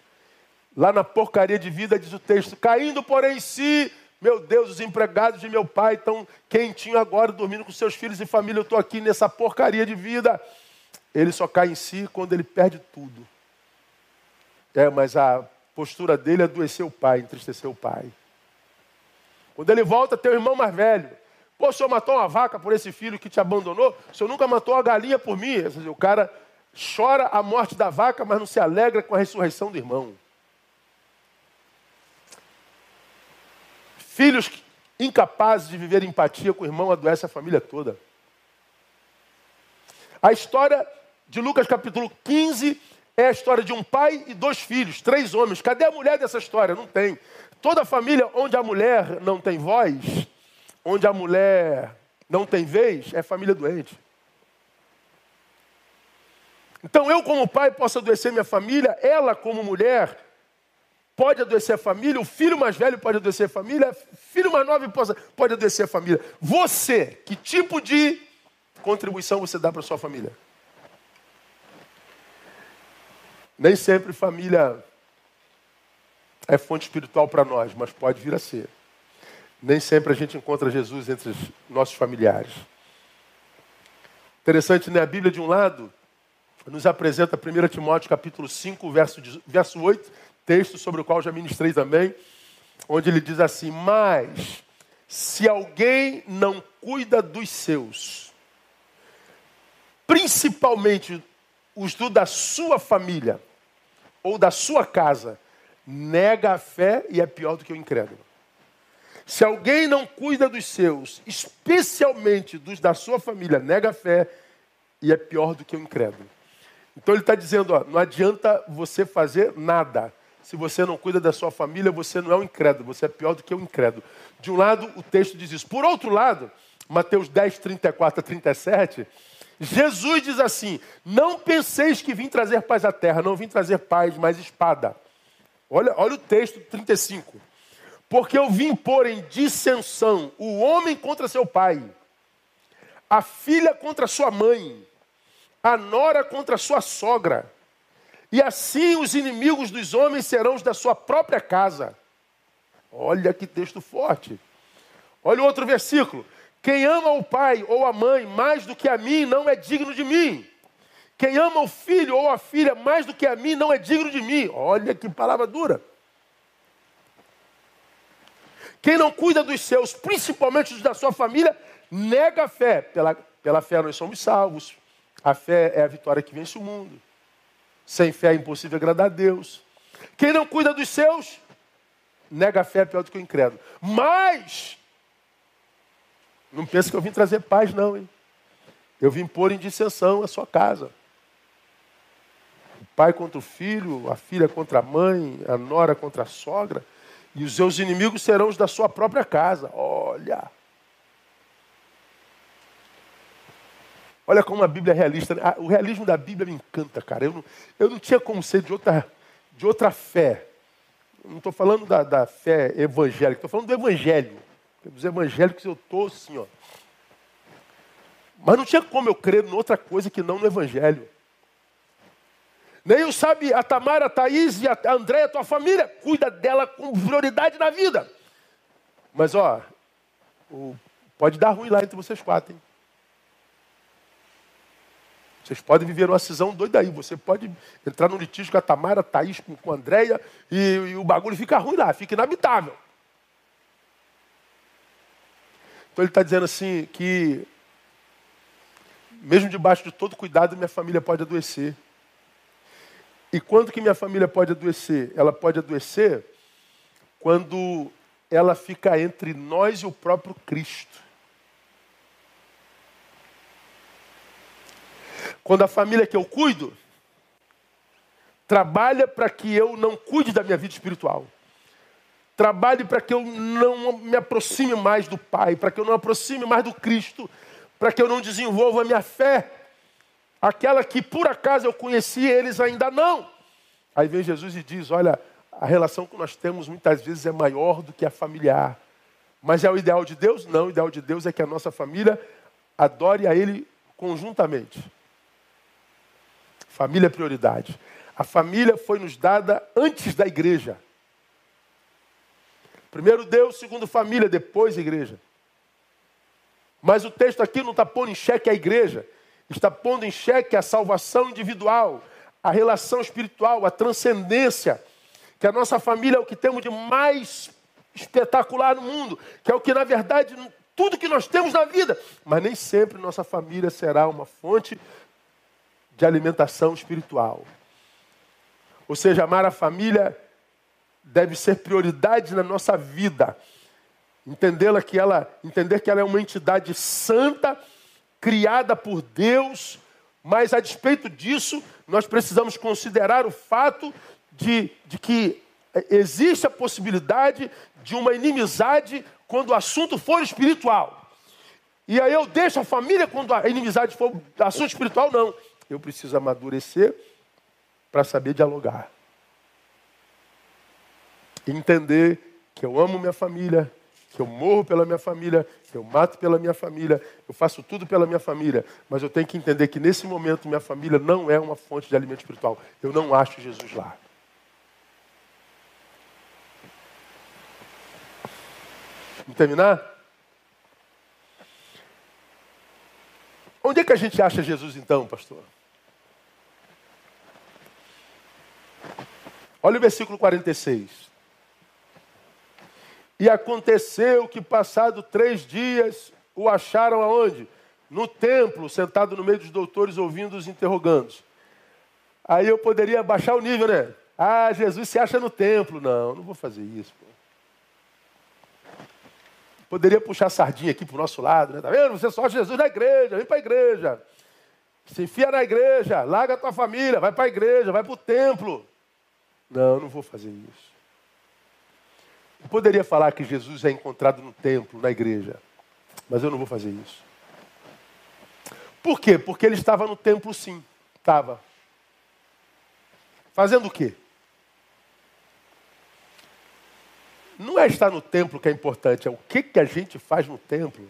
Lá na porcaria de vida diz o texto: caindo, porém, em si, meu Deus, os empregados de meu pai estão quentinho agora, dormindo com seus filhos e família. Eu estou aqui nessa porcaria de vida. Ele só cai em si quando ele perde tudo. É, mas a postura dele é adoeceu o pai, entristeceu o pai. Quando ele volta, tem o irmão mais velho. Pô, o senhor matou uma vaca por esse filho que te abandonou? O senhor nunca matou uma galinha por mim? O cara chora a morte da vaca, mas não se alegra com a ressurreição do irmão. Filhos incapazes de viver empatia com o irmão adoece a família toda. A história de Lucas capítulo 15 é a história de um pai e dois filhos, três homens. Cadê a mulher dessa história? Não tem. Toda família onde a mulher não tem voz, onde a mulher não tem vez, é família doente. Então eu, como pai, posso adoecer minha família, ela, como mulher, pode adoecer a família, o filho mais velho pode adoecer a família, filho mais novo pode, pode adoecer a família. Você, que tipo de contribuição você dá para sua família? Nem sempre família é fonte espiritual para nós, mas pode vir a ser. Nem sempre a gente encontra Jesus entre os nossos familiares. Interessante, né? A Bíblia, de um lado, nos apresenta 1 Timóteo capítulo 5, verso, verso 8, texto sobre o qual já ministrei também, onde ele diz assim: Mas se alguém não cuida dos seus, principalmente os do da sua família ou da sua casa, nega a fé e é pior do que o incrédulo. Se alguém não cuida dos seus, especialmente dos da sua família, nega a fé e é pior do que o incrédulo. Então ele está dizendo: ó, não adianta você fazer nada. Se você não cuida da sua família, você não é um incrédulo, você é pior do que um incrédulo. De um lado, o texto diz isso. Por outro lado, Mateus 10, 34 a 37, Jesus diz assim: Não penseis que vim trazer paz à terra, não vim trazer paz, mas espada. Olha, olha o texto 35. Porque eu vim pôr em dissensão o homem contra seu pai, a filha contra sua mãe a nora contra a sua sogra. E assim os inimigos dos homens serão os da sua própria casa. Olha que texto forte. Olha o outro versículo. Quem ama o pai ou a mãe mais do que a mim não é digno de mim. Quem ama o filho ou a filha mais do que a mim não é digno de mim. Olha que palavra dura. Quem não cuida dos seus, principalmente os da sua família, nega a fé. Pela, pela fé nós somos salvos. A fé é a vitória que vence o mundo. Sem fé é impossível agradar a Deus. Quem não cuida dos seus, nega a fé é pior do que o incrédulo. Mas, não pense que eu vim trazer paz, não, hein? Eu vim pôr em dissensão a sua casa. O pai contra o filho, a filha contra a mãe, a nora contra a sogra. E os seus inimigos serão os da sua própria casa. Olha. Olha como a Bíblia é realista. O realismo da Bíblia me encanta, cara. Eu não, eu não tinha como ser de outra, de outra fé. Não estou falando da, da, fé evangélica, estou falando do evangelho. Dos evangélicos eu estou assim, ó. Mas não tinha como eu crer em outra coisa que não no evangelho. Nem o sabe, a Tamara, a Thaís e a Andréia, tua família, cuida dela com prioridade na vida. Mas ó, pode dar ruim lá entre vocês quatro, hein? Vocês podem viver uma cisão doida aí. Você pode entrar num litígio com a Tamara, a Thaís, com a Andréia, e, e o bagulho fica ruim lá, fica inabitável. Então ele está dizendo assim que, mesmo debaixo de todo cuidado, minha família pode adoecer. E quando que minha família pode adoecer? Ela pode adoecer quando ela fica entre nós e o próprio Cristo. Quando a família que eu cuido trabalha para que eu não cuide da minha vida espiritual. Trabalhe para que eu não me aproxime mais do Pai, para que eu não me aproxime mais do Cristo, para que eu não desenvolva a minha fé, aquela que por acaso eu conheci, eles ainda não. Aí vem Jesus e diz: Olha, a relação que nós temos muitas vezes é maior do que a familiar. Mas é o ideal de Deus? Não, o ideal de Deus é que a nossa família adore a Ele conjuntamente. Família é prioridade. A família foi nos dada antes da igreja. Primeiro Deus, segundo família, depois igreja. Mas o texto aqui não está pondo em xeque a igreja, está pondo em xeque a salvação individual, a relação espiritual, a transcendência, que a nossa família é o que temos de mais espetacular no mundo, que é o que na verdade tudo que nós temos na vida, mas nem sempre nossa família será uma fonte de alimentação espiritual. Ou seja, amar a família deve ser prioridade na nossa vida. Entendê-la que ela, entender que ela é uma entidade santa, criada por Deus, mas a despeito disso, nós precisamos considerar o fato de, de que existe a possibilidade de uma inimizade quando o assunto for espiritual. E aí eu deixo a família quando a inimizade for assunto espiritual, não. Eu preciso amadurecer para saber dialogar entender que eu amo minha família, que eu morro pela minha família, que eu mato pela minha família, eu faço tudo pela minha família, mas eu tenho que entender que nesse momento minha família não é uma fonte de alimento espiritual. Eu não acho Jesus lá. Vamos terminar? Onde é que a gente acha Jesus então, pastor? Olha o versículo 46. E aconteceu que, passado três dias, o acharam aonde? No templo, sentado no meio dos doutores, ouvindo os interrogandos. Aí eu poderia baixar o nível, né? Ah, Jesus se acha no templo. Não, não vou fazer isso. Pô. Poderia puxar a sardinha aqui para o nosso lado, né? Tá vendo? Você só acha Jesus na igreja, vem para a igreja. Se enfia na igreja, larga a tua família, vai para a igreja, vai para o templo. Não, não vou fazer isso. Eu poderia falar que Jesus é encontrado no templo, na igreja, mas eu não vou fazer isso. Por quê? Porque ele estava no templo, sim. Estava. Fazendo o quê? Não é estar no templo que é importante, é o que, que a gente faz no templo.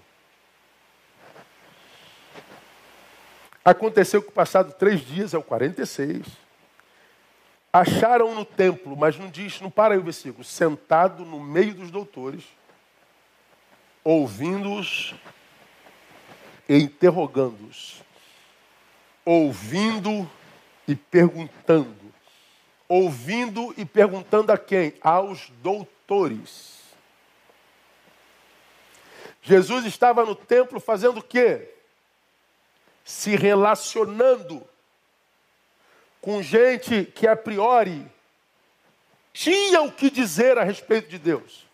Aconteceu que, passado três dias, é o 46, acharam no templo, mas não diz, não para aí o versículo, sentado no meio dos doutores, ouvindo-os e interrogando-os. Ouvindo e perguntando. Ouvindo e perguntando a quem? Aos doutores. Jesus estava no templo fazendo o quê? Se relacionando com gente que a priori tinha o que dizer a respeito de Deus.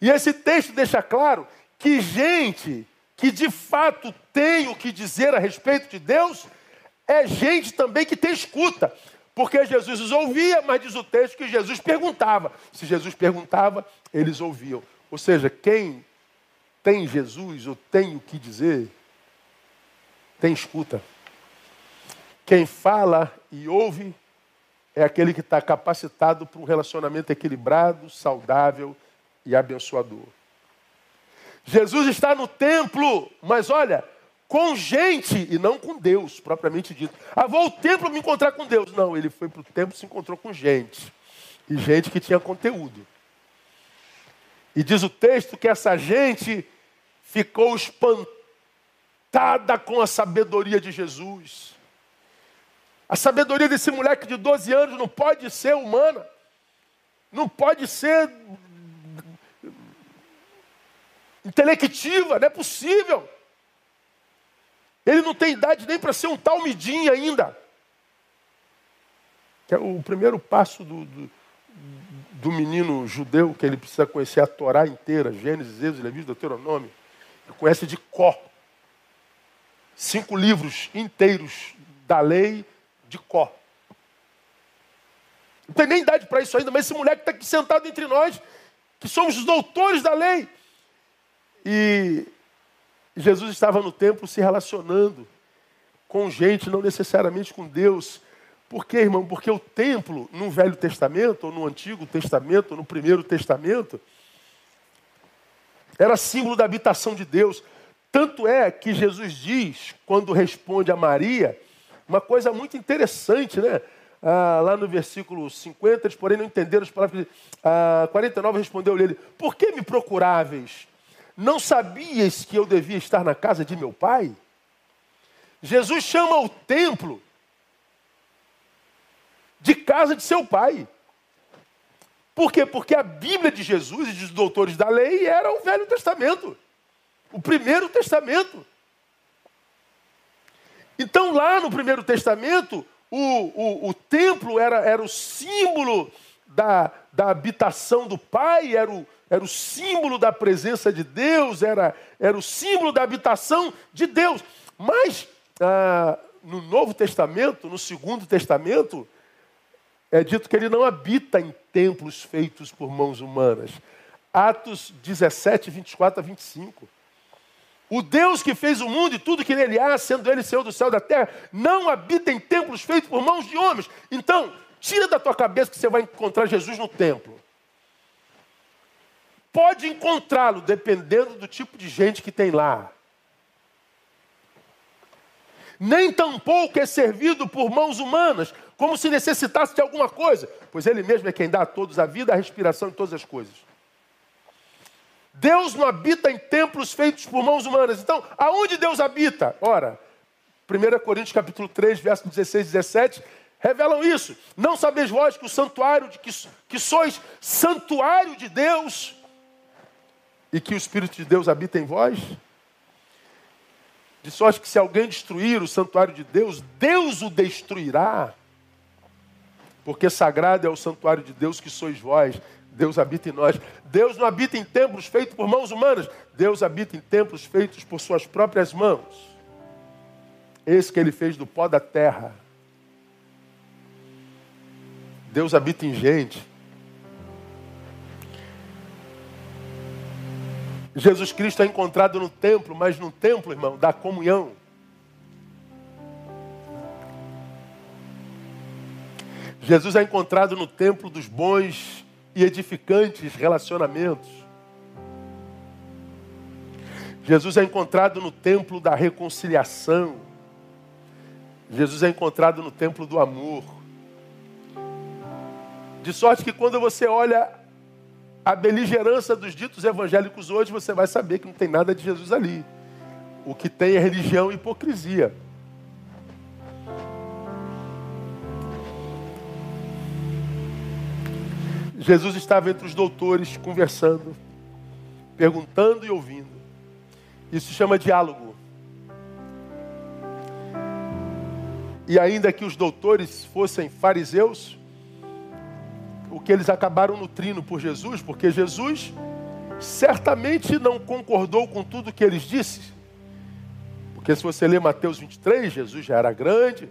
E esse texto deixa claro que gente que de fato tem o que dizer a respeito de Deus é gente também que tem escuta. Porque Jesus os ouvia, mas diz o texto que Jesus perguntava. Se Jesus perguntava, eles ouviam. Ou seja, quem tem Jesus ou tem o que dizer, tem escuta. Quem fala e ouve é aquele que está capacitado para um relacionamento equilibrado, saudável e abençoador. Jesus está no templo, mas olha, com gente e não com Deus, propriamente dito. Ah, vou ao templo me encontrar com Deus. Não, ele foi para o templo e se encontrou com gente. E gente que tinha conteúdo. E diz o texto que essa gente ficou espantada com a sabedoria de Jesus. A sabedoria desse moleque de 12 anos não pode ser humana, não pode ser intelectiva, não é possível. Ele não tem idade nem para ser um talmidim ainda. Que é o primeiro passo do, do, do, menino judeu, que ele precisa conhecer a Torá inteira, Gênesis, Êxodo, Levítico, Deuteronômio. Ele conhece de có. Cinco livros inteiros da lei de có. Não tem nem idade para isso ainda, mas esse moleque está aqui sentado entre nós, que somos os doutores da lei. E Jesus estava no templo se relacionando com gente, não necessariamente com Deus. Por quê, irmão? Porque o templo, no Velho Testamento, ou no Antigo Testamento, ou no Primeiro Testamento, era símbolo da habitação de Deus. Tanto é que Jesus diz, quando responde a Maria, uma coisa muito interessante, né? Ah, lá no versículo 50, eles porém não entenderam as palavras. Ah, 49 respondeu-lhe Por que me procuráveis? Não sabias que eu devia estar na casa de meu pai? Jesus chama o templo de casa de seu pai. Por quê? Porque a Bíblia de Jesus e dos doutores da lei era o Velho Testamento, o primeiro testamento. Então, lá no primeiro testamento, o, o, o templo era, era o símbolo da, da habitação do Pai, era o, era o símbolo da presença de Deus, era, era o símbolo da habitação de Deus. Mas ah, no Novo Testamento, no Segundo Testamento, é dito que ele não habita em templos feitos por mãos humanas. Atos 17, 24 a 25. O Deus que fez o mundo e tudo que nele há, sendo ele Senhor do céu e da terra, não habita em templos feitos por mãos de homens. Então, tira da tua cabeça que você vai encontrar Jesus no templo. Pode encontrá-lo, dependendo do tipo de gente que tem lá. Nem tampouco é servido por mãos humanas, como se necessitasse de alguma coisa, pois Ele mesmo é quem dá a todos a vida, a respiração e todas as coisas. Deus não habita em templos feitos por mãos humanas. Então, aonde Deus habita? Ora, 1 Coríntios capítulo 3, verso 16 e 17, revelam isso. Não sabeis vós que o santuário, de que, que sois santuário de Deus, e que o Espírito de Deus habita em vós? De sorte que se alguém destruir o santuário de Deus, Deus o destruirá. Porque sagrado é o santuário de Deus que sois vós. Deus habita em nós. Deus não habita em templos feitos por mãos humanas. Deus habita em templos feitos por suas próprias mãos. Esse que ele fez do pó da terra. Deus habita em gente Jesus Cristo é encontrado no templo, mas no templo, irmão, da comunhão. Jesus é encontrado no templo dos bons e edificantes relacionamentos. Jesus é encontrado no templo da reconciliação. Jesus é encontrado no templo do amor. De sorte que quando você olha a beligerância dos ditos evangélicos hoje, você vai saber que não tem nada de Jesus ali. O que tem é religião e hipocrisia. Jesus estava entre os doutores conversando, perguntando e ouvindo. Isso se chama diálogo. E ainda que os doutores fossem fariseus, o que eles acabaram nutrindo por Jesus, porque Jesus certamente não concordou com tudo que eles disseram. Porque se você ler Mateus 23, Jesus já era grande.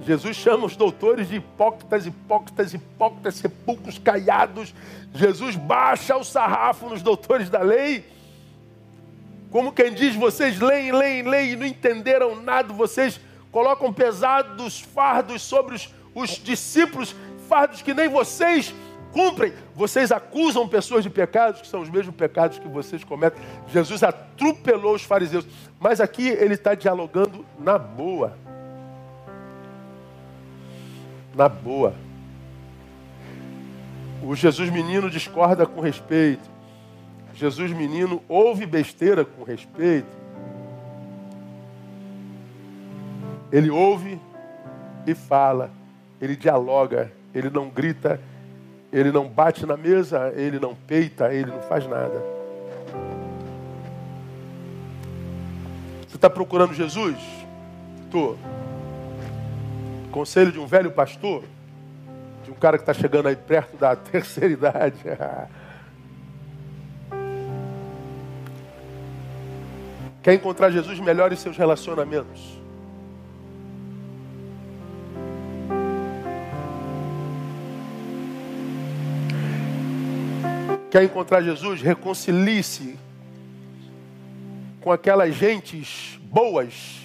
Jesus chama os doutores de hipócritas, hipócritas, hipócritas, sepulcros caiados. Jesus baixa o sarrafo nos doutores da lei. Como quem diz, vocês leem, leem, leem e não entenderam nada, vocês colocam pesados fardos sobre os, os discípulos fardos que nem vocês cumprem. Vocês acusam pessoas de pecados que são os mesmos pecados que vocês cometem. Jesus atropelou os fariseus. Mas aqui ele está dialogando na boa. Na boa. O Jesus menino discorda com respeito. Jesus menino ouve besteira com respeito. Ele ouve e fala, ele dialoga, ele não grita, ele não bate na mesa, ele não peita, ele não faz nada. Você está procurando Jesus? Estou. Conselho de um velho pastor, de um cara que está chegando aí perto da [LAUGHS] terceira idade. [LAUGHS] Quer encontrar Jesus, melhore seus relacionamentos. Quer encontrar Jesus? Reconcilie-se com aquelas gentes boas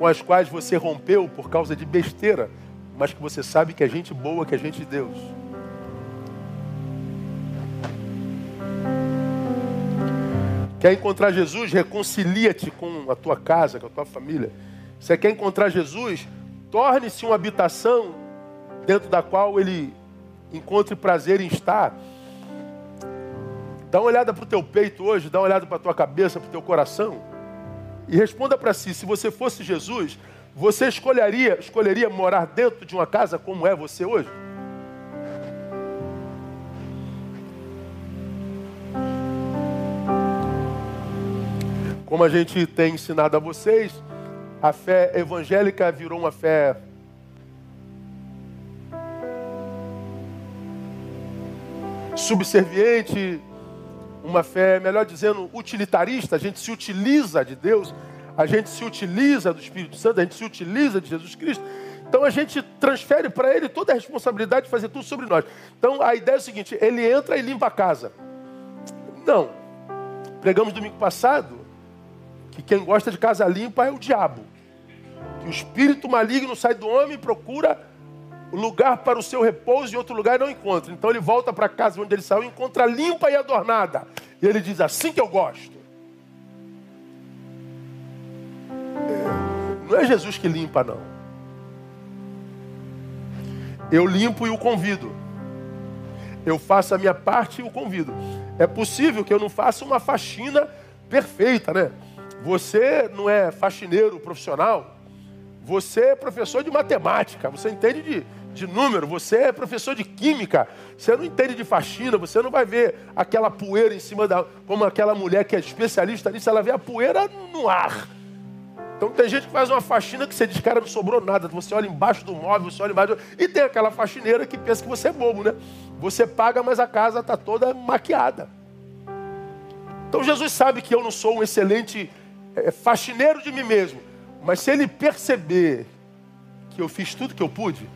com as quais você rompeu por causa de besteira, mas que você sabe que é gente boa, que é gente de Deus. Quer encontrar Jesus? Reconcilia-te com a tua casa, com a tua família. Você quer encontrar Jesus? Torne-se uma habitação dentro da qual ele encontre prazer em estar. Dá uma olhada para o teu peito hoje, dá uma olhada para a tua cabeça, para o teu coração. E responda para si, se você fosse Jesus, você escolheria, escolheria morar dentro de uma casa como é você hoje? Como a gente tem ensinado a vocês, a fé evangélica virou uma fé subserviente, uma fé, melhor dizendo, utilitarista, a gente se utiliza de Deus, a gente se utiliza do Espírito Santo, a gente se utiliza de Jesus Cristo. Então a gente transfere para ele toda a responsabilidade de fazer tudo sobre nós. Então a ideia é o seguinte: ele entra e limpa a casa. Não. Pregamos domingo passado que quem gosta de casa limpa é o diabo. Que o espírito maligno sai do homem e procura lugar para o seu repouso e outro lugar não encontra. Então ele volta para casa onde ele saiu e encontra limpa e adornada. E ele diz: Assim que eu gosto. É, não é Jesus que limpa, não. Eu limpo e o convido. Eu faço a minha parte e o convido. É possível que eu não faça uma faxina perfeita, né? Você não é faxineiro profissional, você é professor de matemática, você entende de, de número, você é professor de química, você não entende de faxina, você não vai ver aquela poeira em cima da. Como aquela mulher que é especialista nisso, ela vê a poeira no ar. Então tem gente que faz uma faxina que você diz, cara, não sobrou nada. Você olha embaixo do móvel, você olha embaixo. E tem aquela faxineira que pensa que você é bobo, né? Você paga, mas a casa está toda maquiada. Então Jesus sabe que eu não sou um excelente é, faxineiro de mim mesmo. Mas se ele perceber que eu fiz tudo que eu pude,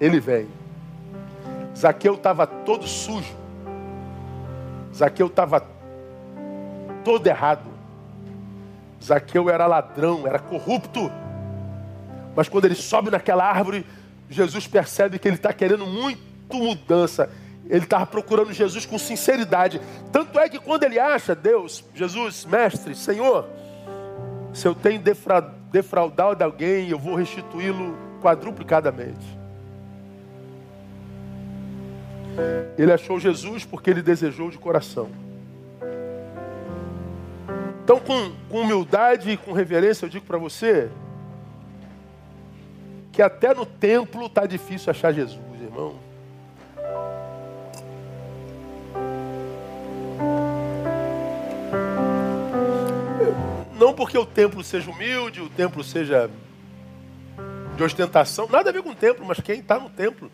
ele vem. Zaqueu estava todo sujo. Zaqueu estava todo errado. Zaqueu era ladrão, era corrupto. Mas quando ele sobe naquela árvore, Jesus percebe que ele está querendo muito mudança. Ele estava procurando Jesus com sinceridade. Tanto é que quando ele acha Deus, Jesus, mestre, Senhor, se eu tenho defraudado alguém, eu vou restituí-lo quadruplicadamente. Ele achou Jesus porque ele desejou de coração. Então, com, com humildade e com reverência, eu digo para você que até no templo está difícil achar Jesus, irmão. Não porque o templo seja humilde, o templo seja de ostentação, nada a ver com o templo, mas quem está no templo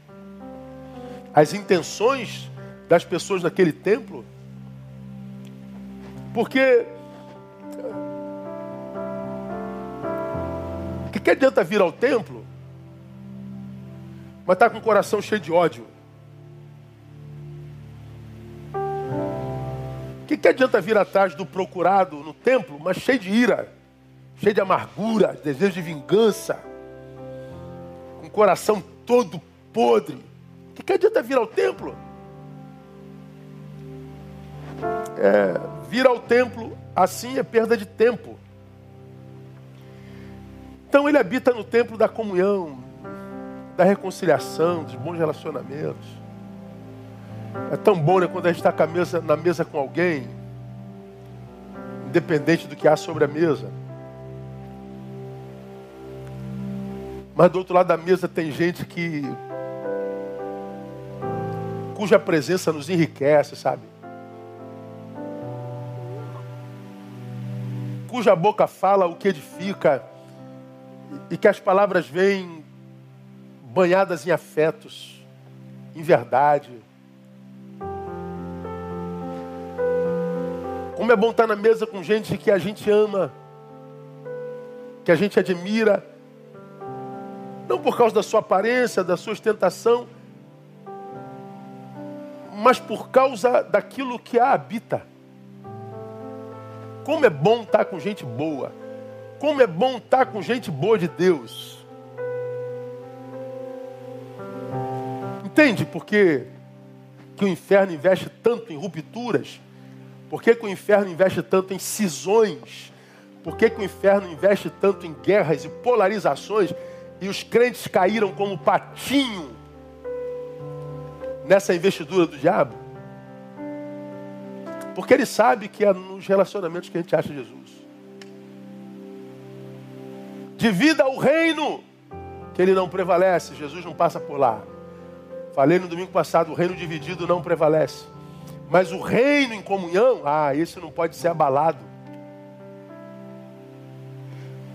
as intenções das pessoas naquele templo. Porque que, que adianta vir ao templo, mas estar tá com o coração cheio de ódio? Que, que adianta vir atrás do procurado no templo, mas cheio de ira, cheio de amargura, desejo de vingança, com o coração todo podre? Que, que adianta vir ao templo? É, vir ao templo assim é perda de tempo. Então ele habita no templo da comunhão, da reconciliação, dos bons relacionamentos. É tão bom né, quando a gente está na mesa com alguém, independente do que há sobre a mesa. Mas do outro lado da mesa tem gente que cuja presença nos enriquece, sabe? Cuja boca fala o que edifica e que as palavras vêm banhadas em afetos, em verdade. Como é bom estar na mesa com gente que a gente ama, que a gente admira, não por causa da sua aparência, da sua ostentação, mas por causa daquilo que a habita. Como é bom estar com gente boa. Como é bom estar com gente boa de Deus. Entende por que, que o inferno investe tanto em rupturas? Por que, que o inferno investe tanto em cisões? Por que, que o inferno investe tanto em guerras e polarizações? E os crentes caíram como patinho nessa investidura do diabo? Porque ele sabe que é nos relacionamentos que a gente acha Jesus. De vida ao reino, que ele não prevalece, Jesus não passa por lá. Falei no domingo passado, o reino dividido não prevalece. Mas o reino em comunhão, ah, esse não pode ser abalado.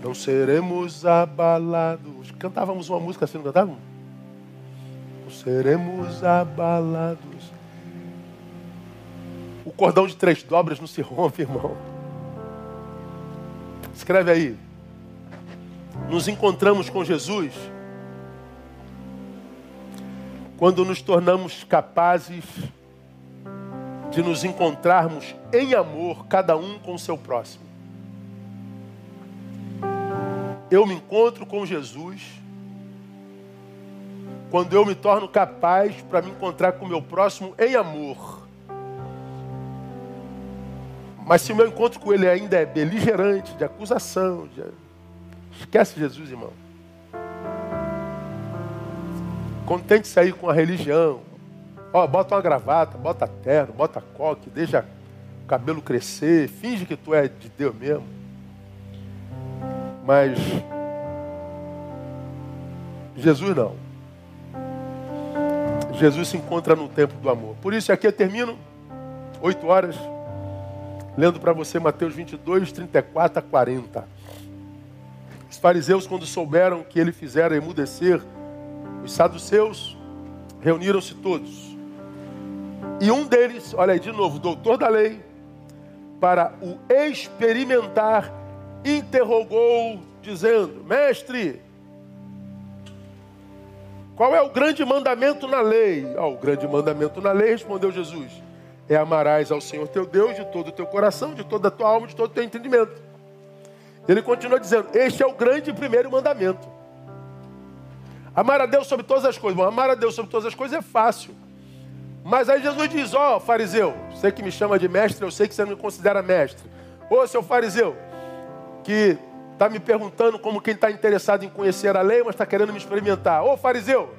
Não seremos abalados. Cantávamos uma música assim, não cantávamos? Não seremos abalados. O cordão de três dobras não se rompe, irmão. Escreve aí. Nos encontramos com Jesus quando nos tornamos capazes de nos encontrarmos em amor, cada um com o seu próximo. Eu me encontro com Jesus quando eu me torno capaz para me encontrar com o meu próximo em amor. Mas se o meu encontro com ele ainda é beligerante, de acusação, de... esquece Jesus, irmão. Contente sair com a religião, Ó, bota uma gravata, bota terno, bota coque, deixa o cabelo crescer, finge que tu é de Deus mesmo. Mas Jesus não. Jesus se encontra no tempo do amor. Por isso aqui eu termino, oito horas, lendo para você Mateus 22, 34 a 40. Os fariseus, quando souberam que ele fizera emudecer os saduceus, reuniram-se todos. E um deles, olha aí de novo, doutor da lei, para o experimentar, interrogou, dizendo: Mestre, qual é o grande mandamento na lei? Oh, o grande mandamento na lei, respondeu Jesus, é amarás ao Senhor teu Deus de todo o teu coração, de toda a tua alma, de todo o teu entendimento. Ele continua dizendo: Este é o grande primeiro mandamento. Amar a Deus sobre todas as coisas. Bom, amar a Deus sobre todas as coisas é fácil. Mas aí Jesus diz: Ó, oh, fariseu, você que me chama de mestre, eu sei que você não me considera mestre. Ô, seu fariseu, que está me perguntando como quem está interessado em conhecer a lei, mas está querendo me experimentar. Ô, fariseu,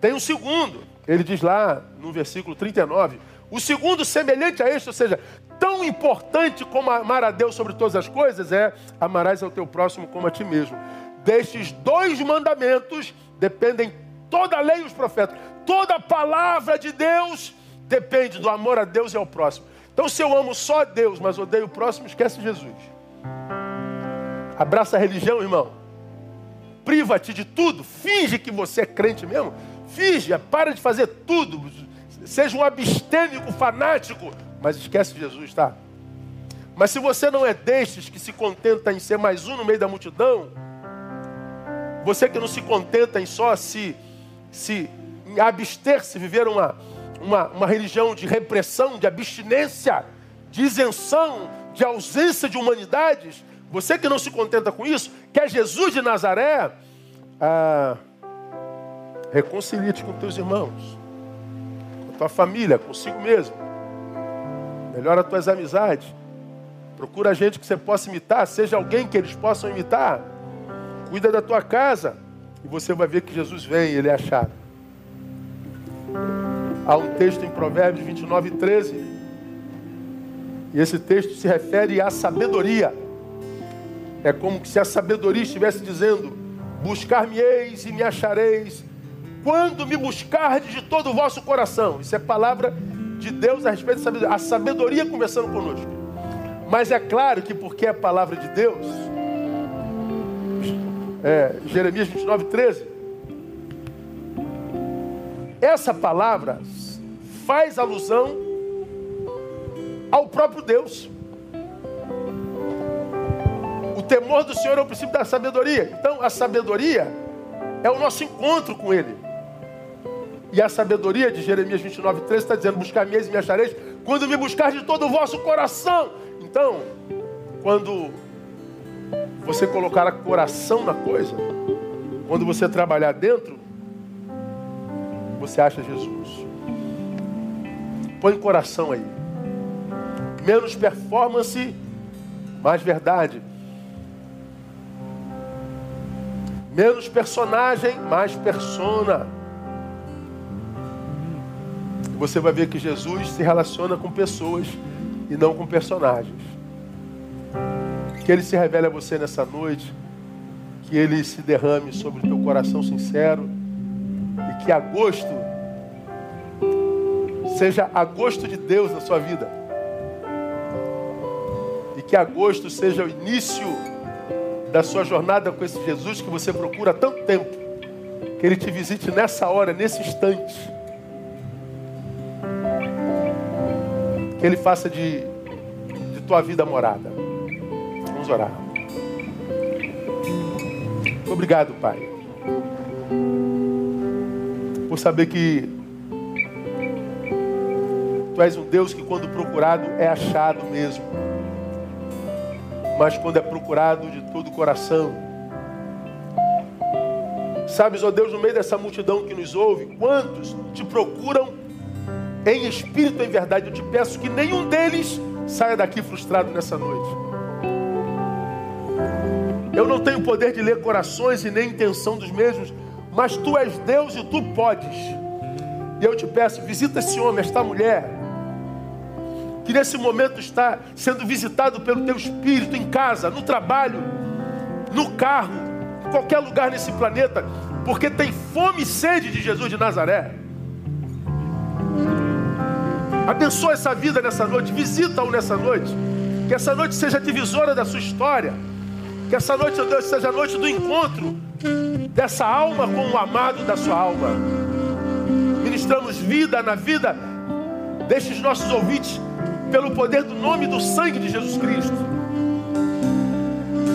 tem um segundo. Ele diz lá no versículo 39: o segundo, semelhante a este, ou seja, tão importante como amar a Deus sobre todas as coisas, é amarás ao teu próximo como a ti mesmo. Destes dois mandamentos dependem toda a lei e os profetas. Toda a palavra de Deus depende do amor a Deus e ao próximo. Então, se eu amo só Deus, mas odeio o próximo, esquece Jesus. Abraça a religião, irmão. Priva-te de tudo. Finge que você é crente mesmo. Finge, para de fazer tudo. Seja um abstêmico fanático, mas esquece Jesus, tá? Mas se você não é destes que se contenta em ser mais um no meio da multidão, você que não se contenta em só se, se abster-se, viver uma, uma, uma religião de repressão, de abstinência, de isenção, de ausência de humanidades, você que não se contenta com isso, quer Jesus de Nazaré, ah, reconcilie-te com teus irmãos, com tua família, consigo mesmo. Melhora as tuas amizades. Procura gente que você possa imitar, seja alguém que eles possam imitar. Cuida da tua casa. E você vai ver que Jesus vem, ele é achado. Há um texto em Provérbios 29, 13. E esse texto se refere à sabedoria. É como se a sabedoria estivesse dizendo: Buscar-me-eis e me achareis quando me buscardes de todo o vosso coração. Isso é palavra de Deus a respeito da sabedoria. A sabedoria conversando conosco. Mas é claro que porque é palavra de Deus, é, Jeremias 29, 13, essa palavra faz alusão ao próprio Deus. Temor do Senhor é o princípio da sabedoria. Então, a sabedoria é o nosso encontro com Ele. E a sabedoria de Jeremias 29, 13 está dizendo: Buscar-me e me achareis quando me buscar de todo o vosso coração. Então, quando você colocar a coração na coisa, quando você trabalhar dentro, você acha Jesus. Põe coração aí. Menos performance, mais verdade. Menos personagem, mais persona. Você vai ver que Jesus se relaciona com pessoas e não com personagens. Que Ele se revele a você nessa noite, que Ele se derrame sobre o teu coração sincero e que agosto seja agosto de Deus na sua vida. E que agosto seja o início da sua jornada com esse Jesus que você procura há tanto tempo. Que Ele te visite nessa hora, nesse instante. Que Ele faça de, de tua vida morada. Vamos orar. Obrigado, Pai. Por saber que Tu és um Deus que, quando procurado, é achado mesmo. Mas quando é procurado de todo o coração. Sabes, ó Deus, no meio dessa multidão que nos ouve, quantos te procuram em espírito e em verdade? Eu te peço que nenhum deles saia daqui frustrado nessa noite. Eu não tenho poder de ler corações e nem intenção dos mesmos, mas tu és Deus e tu podes. E eu te peço, visita esse homem, esta mulher, que nesse momento está sendo visitado pelo teu espírito em casa, no trabalho, no carro, em qualquer lugar nesse planeta, porque tem fome e sede de Jesus de Nazaré. Abençoa essa vida nessa noite, visita-o nessa noite. Que essa noite seja divisora da sua história. Que essa noite, ó Deus, seja a noite do encontro dessa alma com o amado da sua alma. Ministramos vida na vida destes nossos ouvintes pelo poder do nome e do sangue de Jesus Cristo.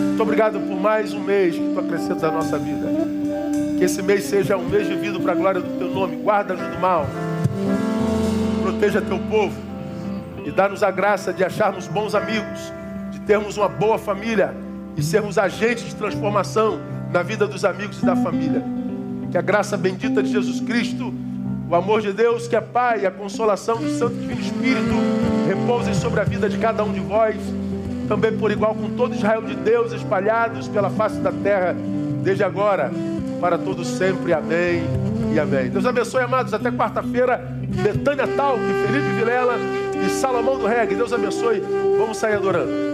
Muito obrigado por mais um mês que tu acrescentas à nossa vida. Que esse mês seja um mês vivido para a glória do teu nome. Guarda-nos do mal. Proteja teu povo. E dá-nos a graça de acharmos bons amigos, de termos uma boa família e sermos agentes de transformação na vida dos amigos e da família. Que a graça bendita de Jesus Cristo o amor de Deus, que é Pai, a consolação do Santo Divino Espírito, repousem sobre a vida de cada um de vós, também por igual com todo Israel de Deus espalhados pela face da terra, desde agora, para todos sempre. Amém e amém. Deus abençoe, amados. Até quarta-feira, Betânia Talk, Felipe Vilela e Salomão do Reggae. Deus abençoe. Vamos sair adorando.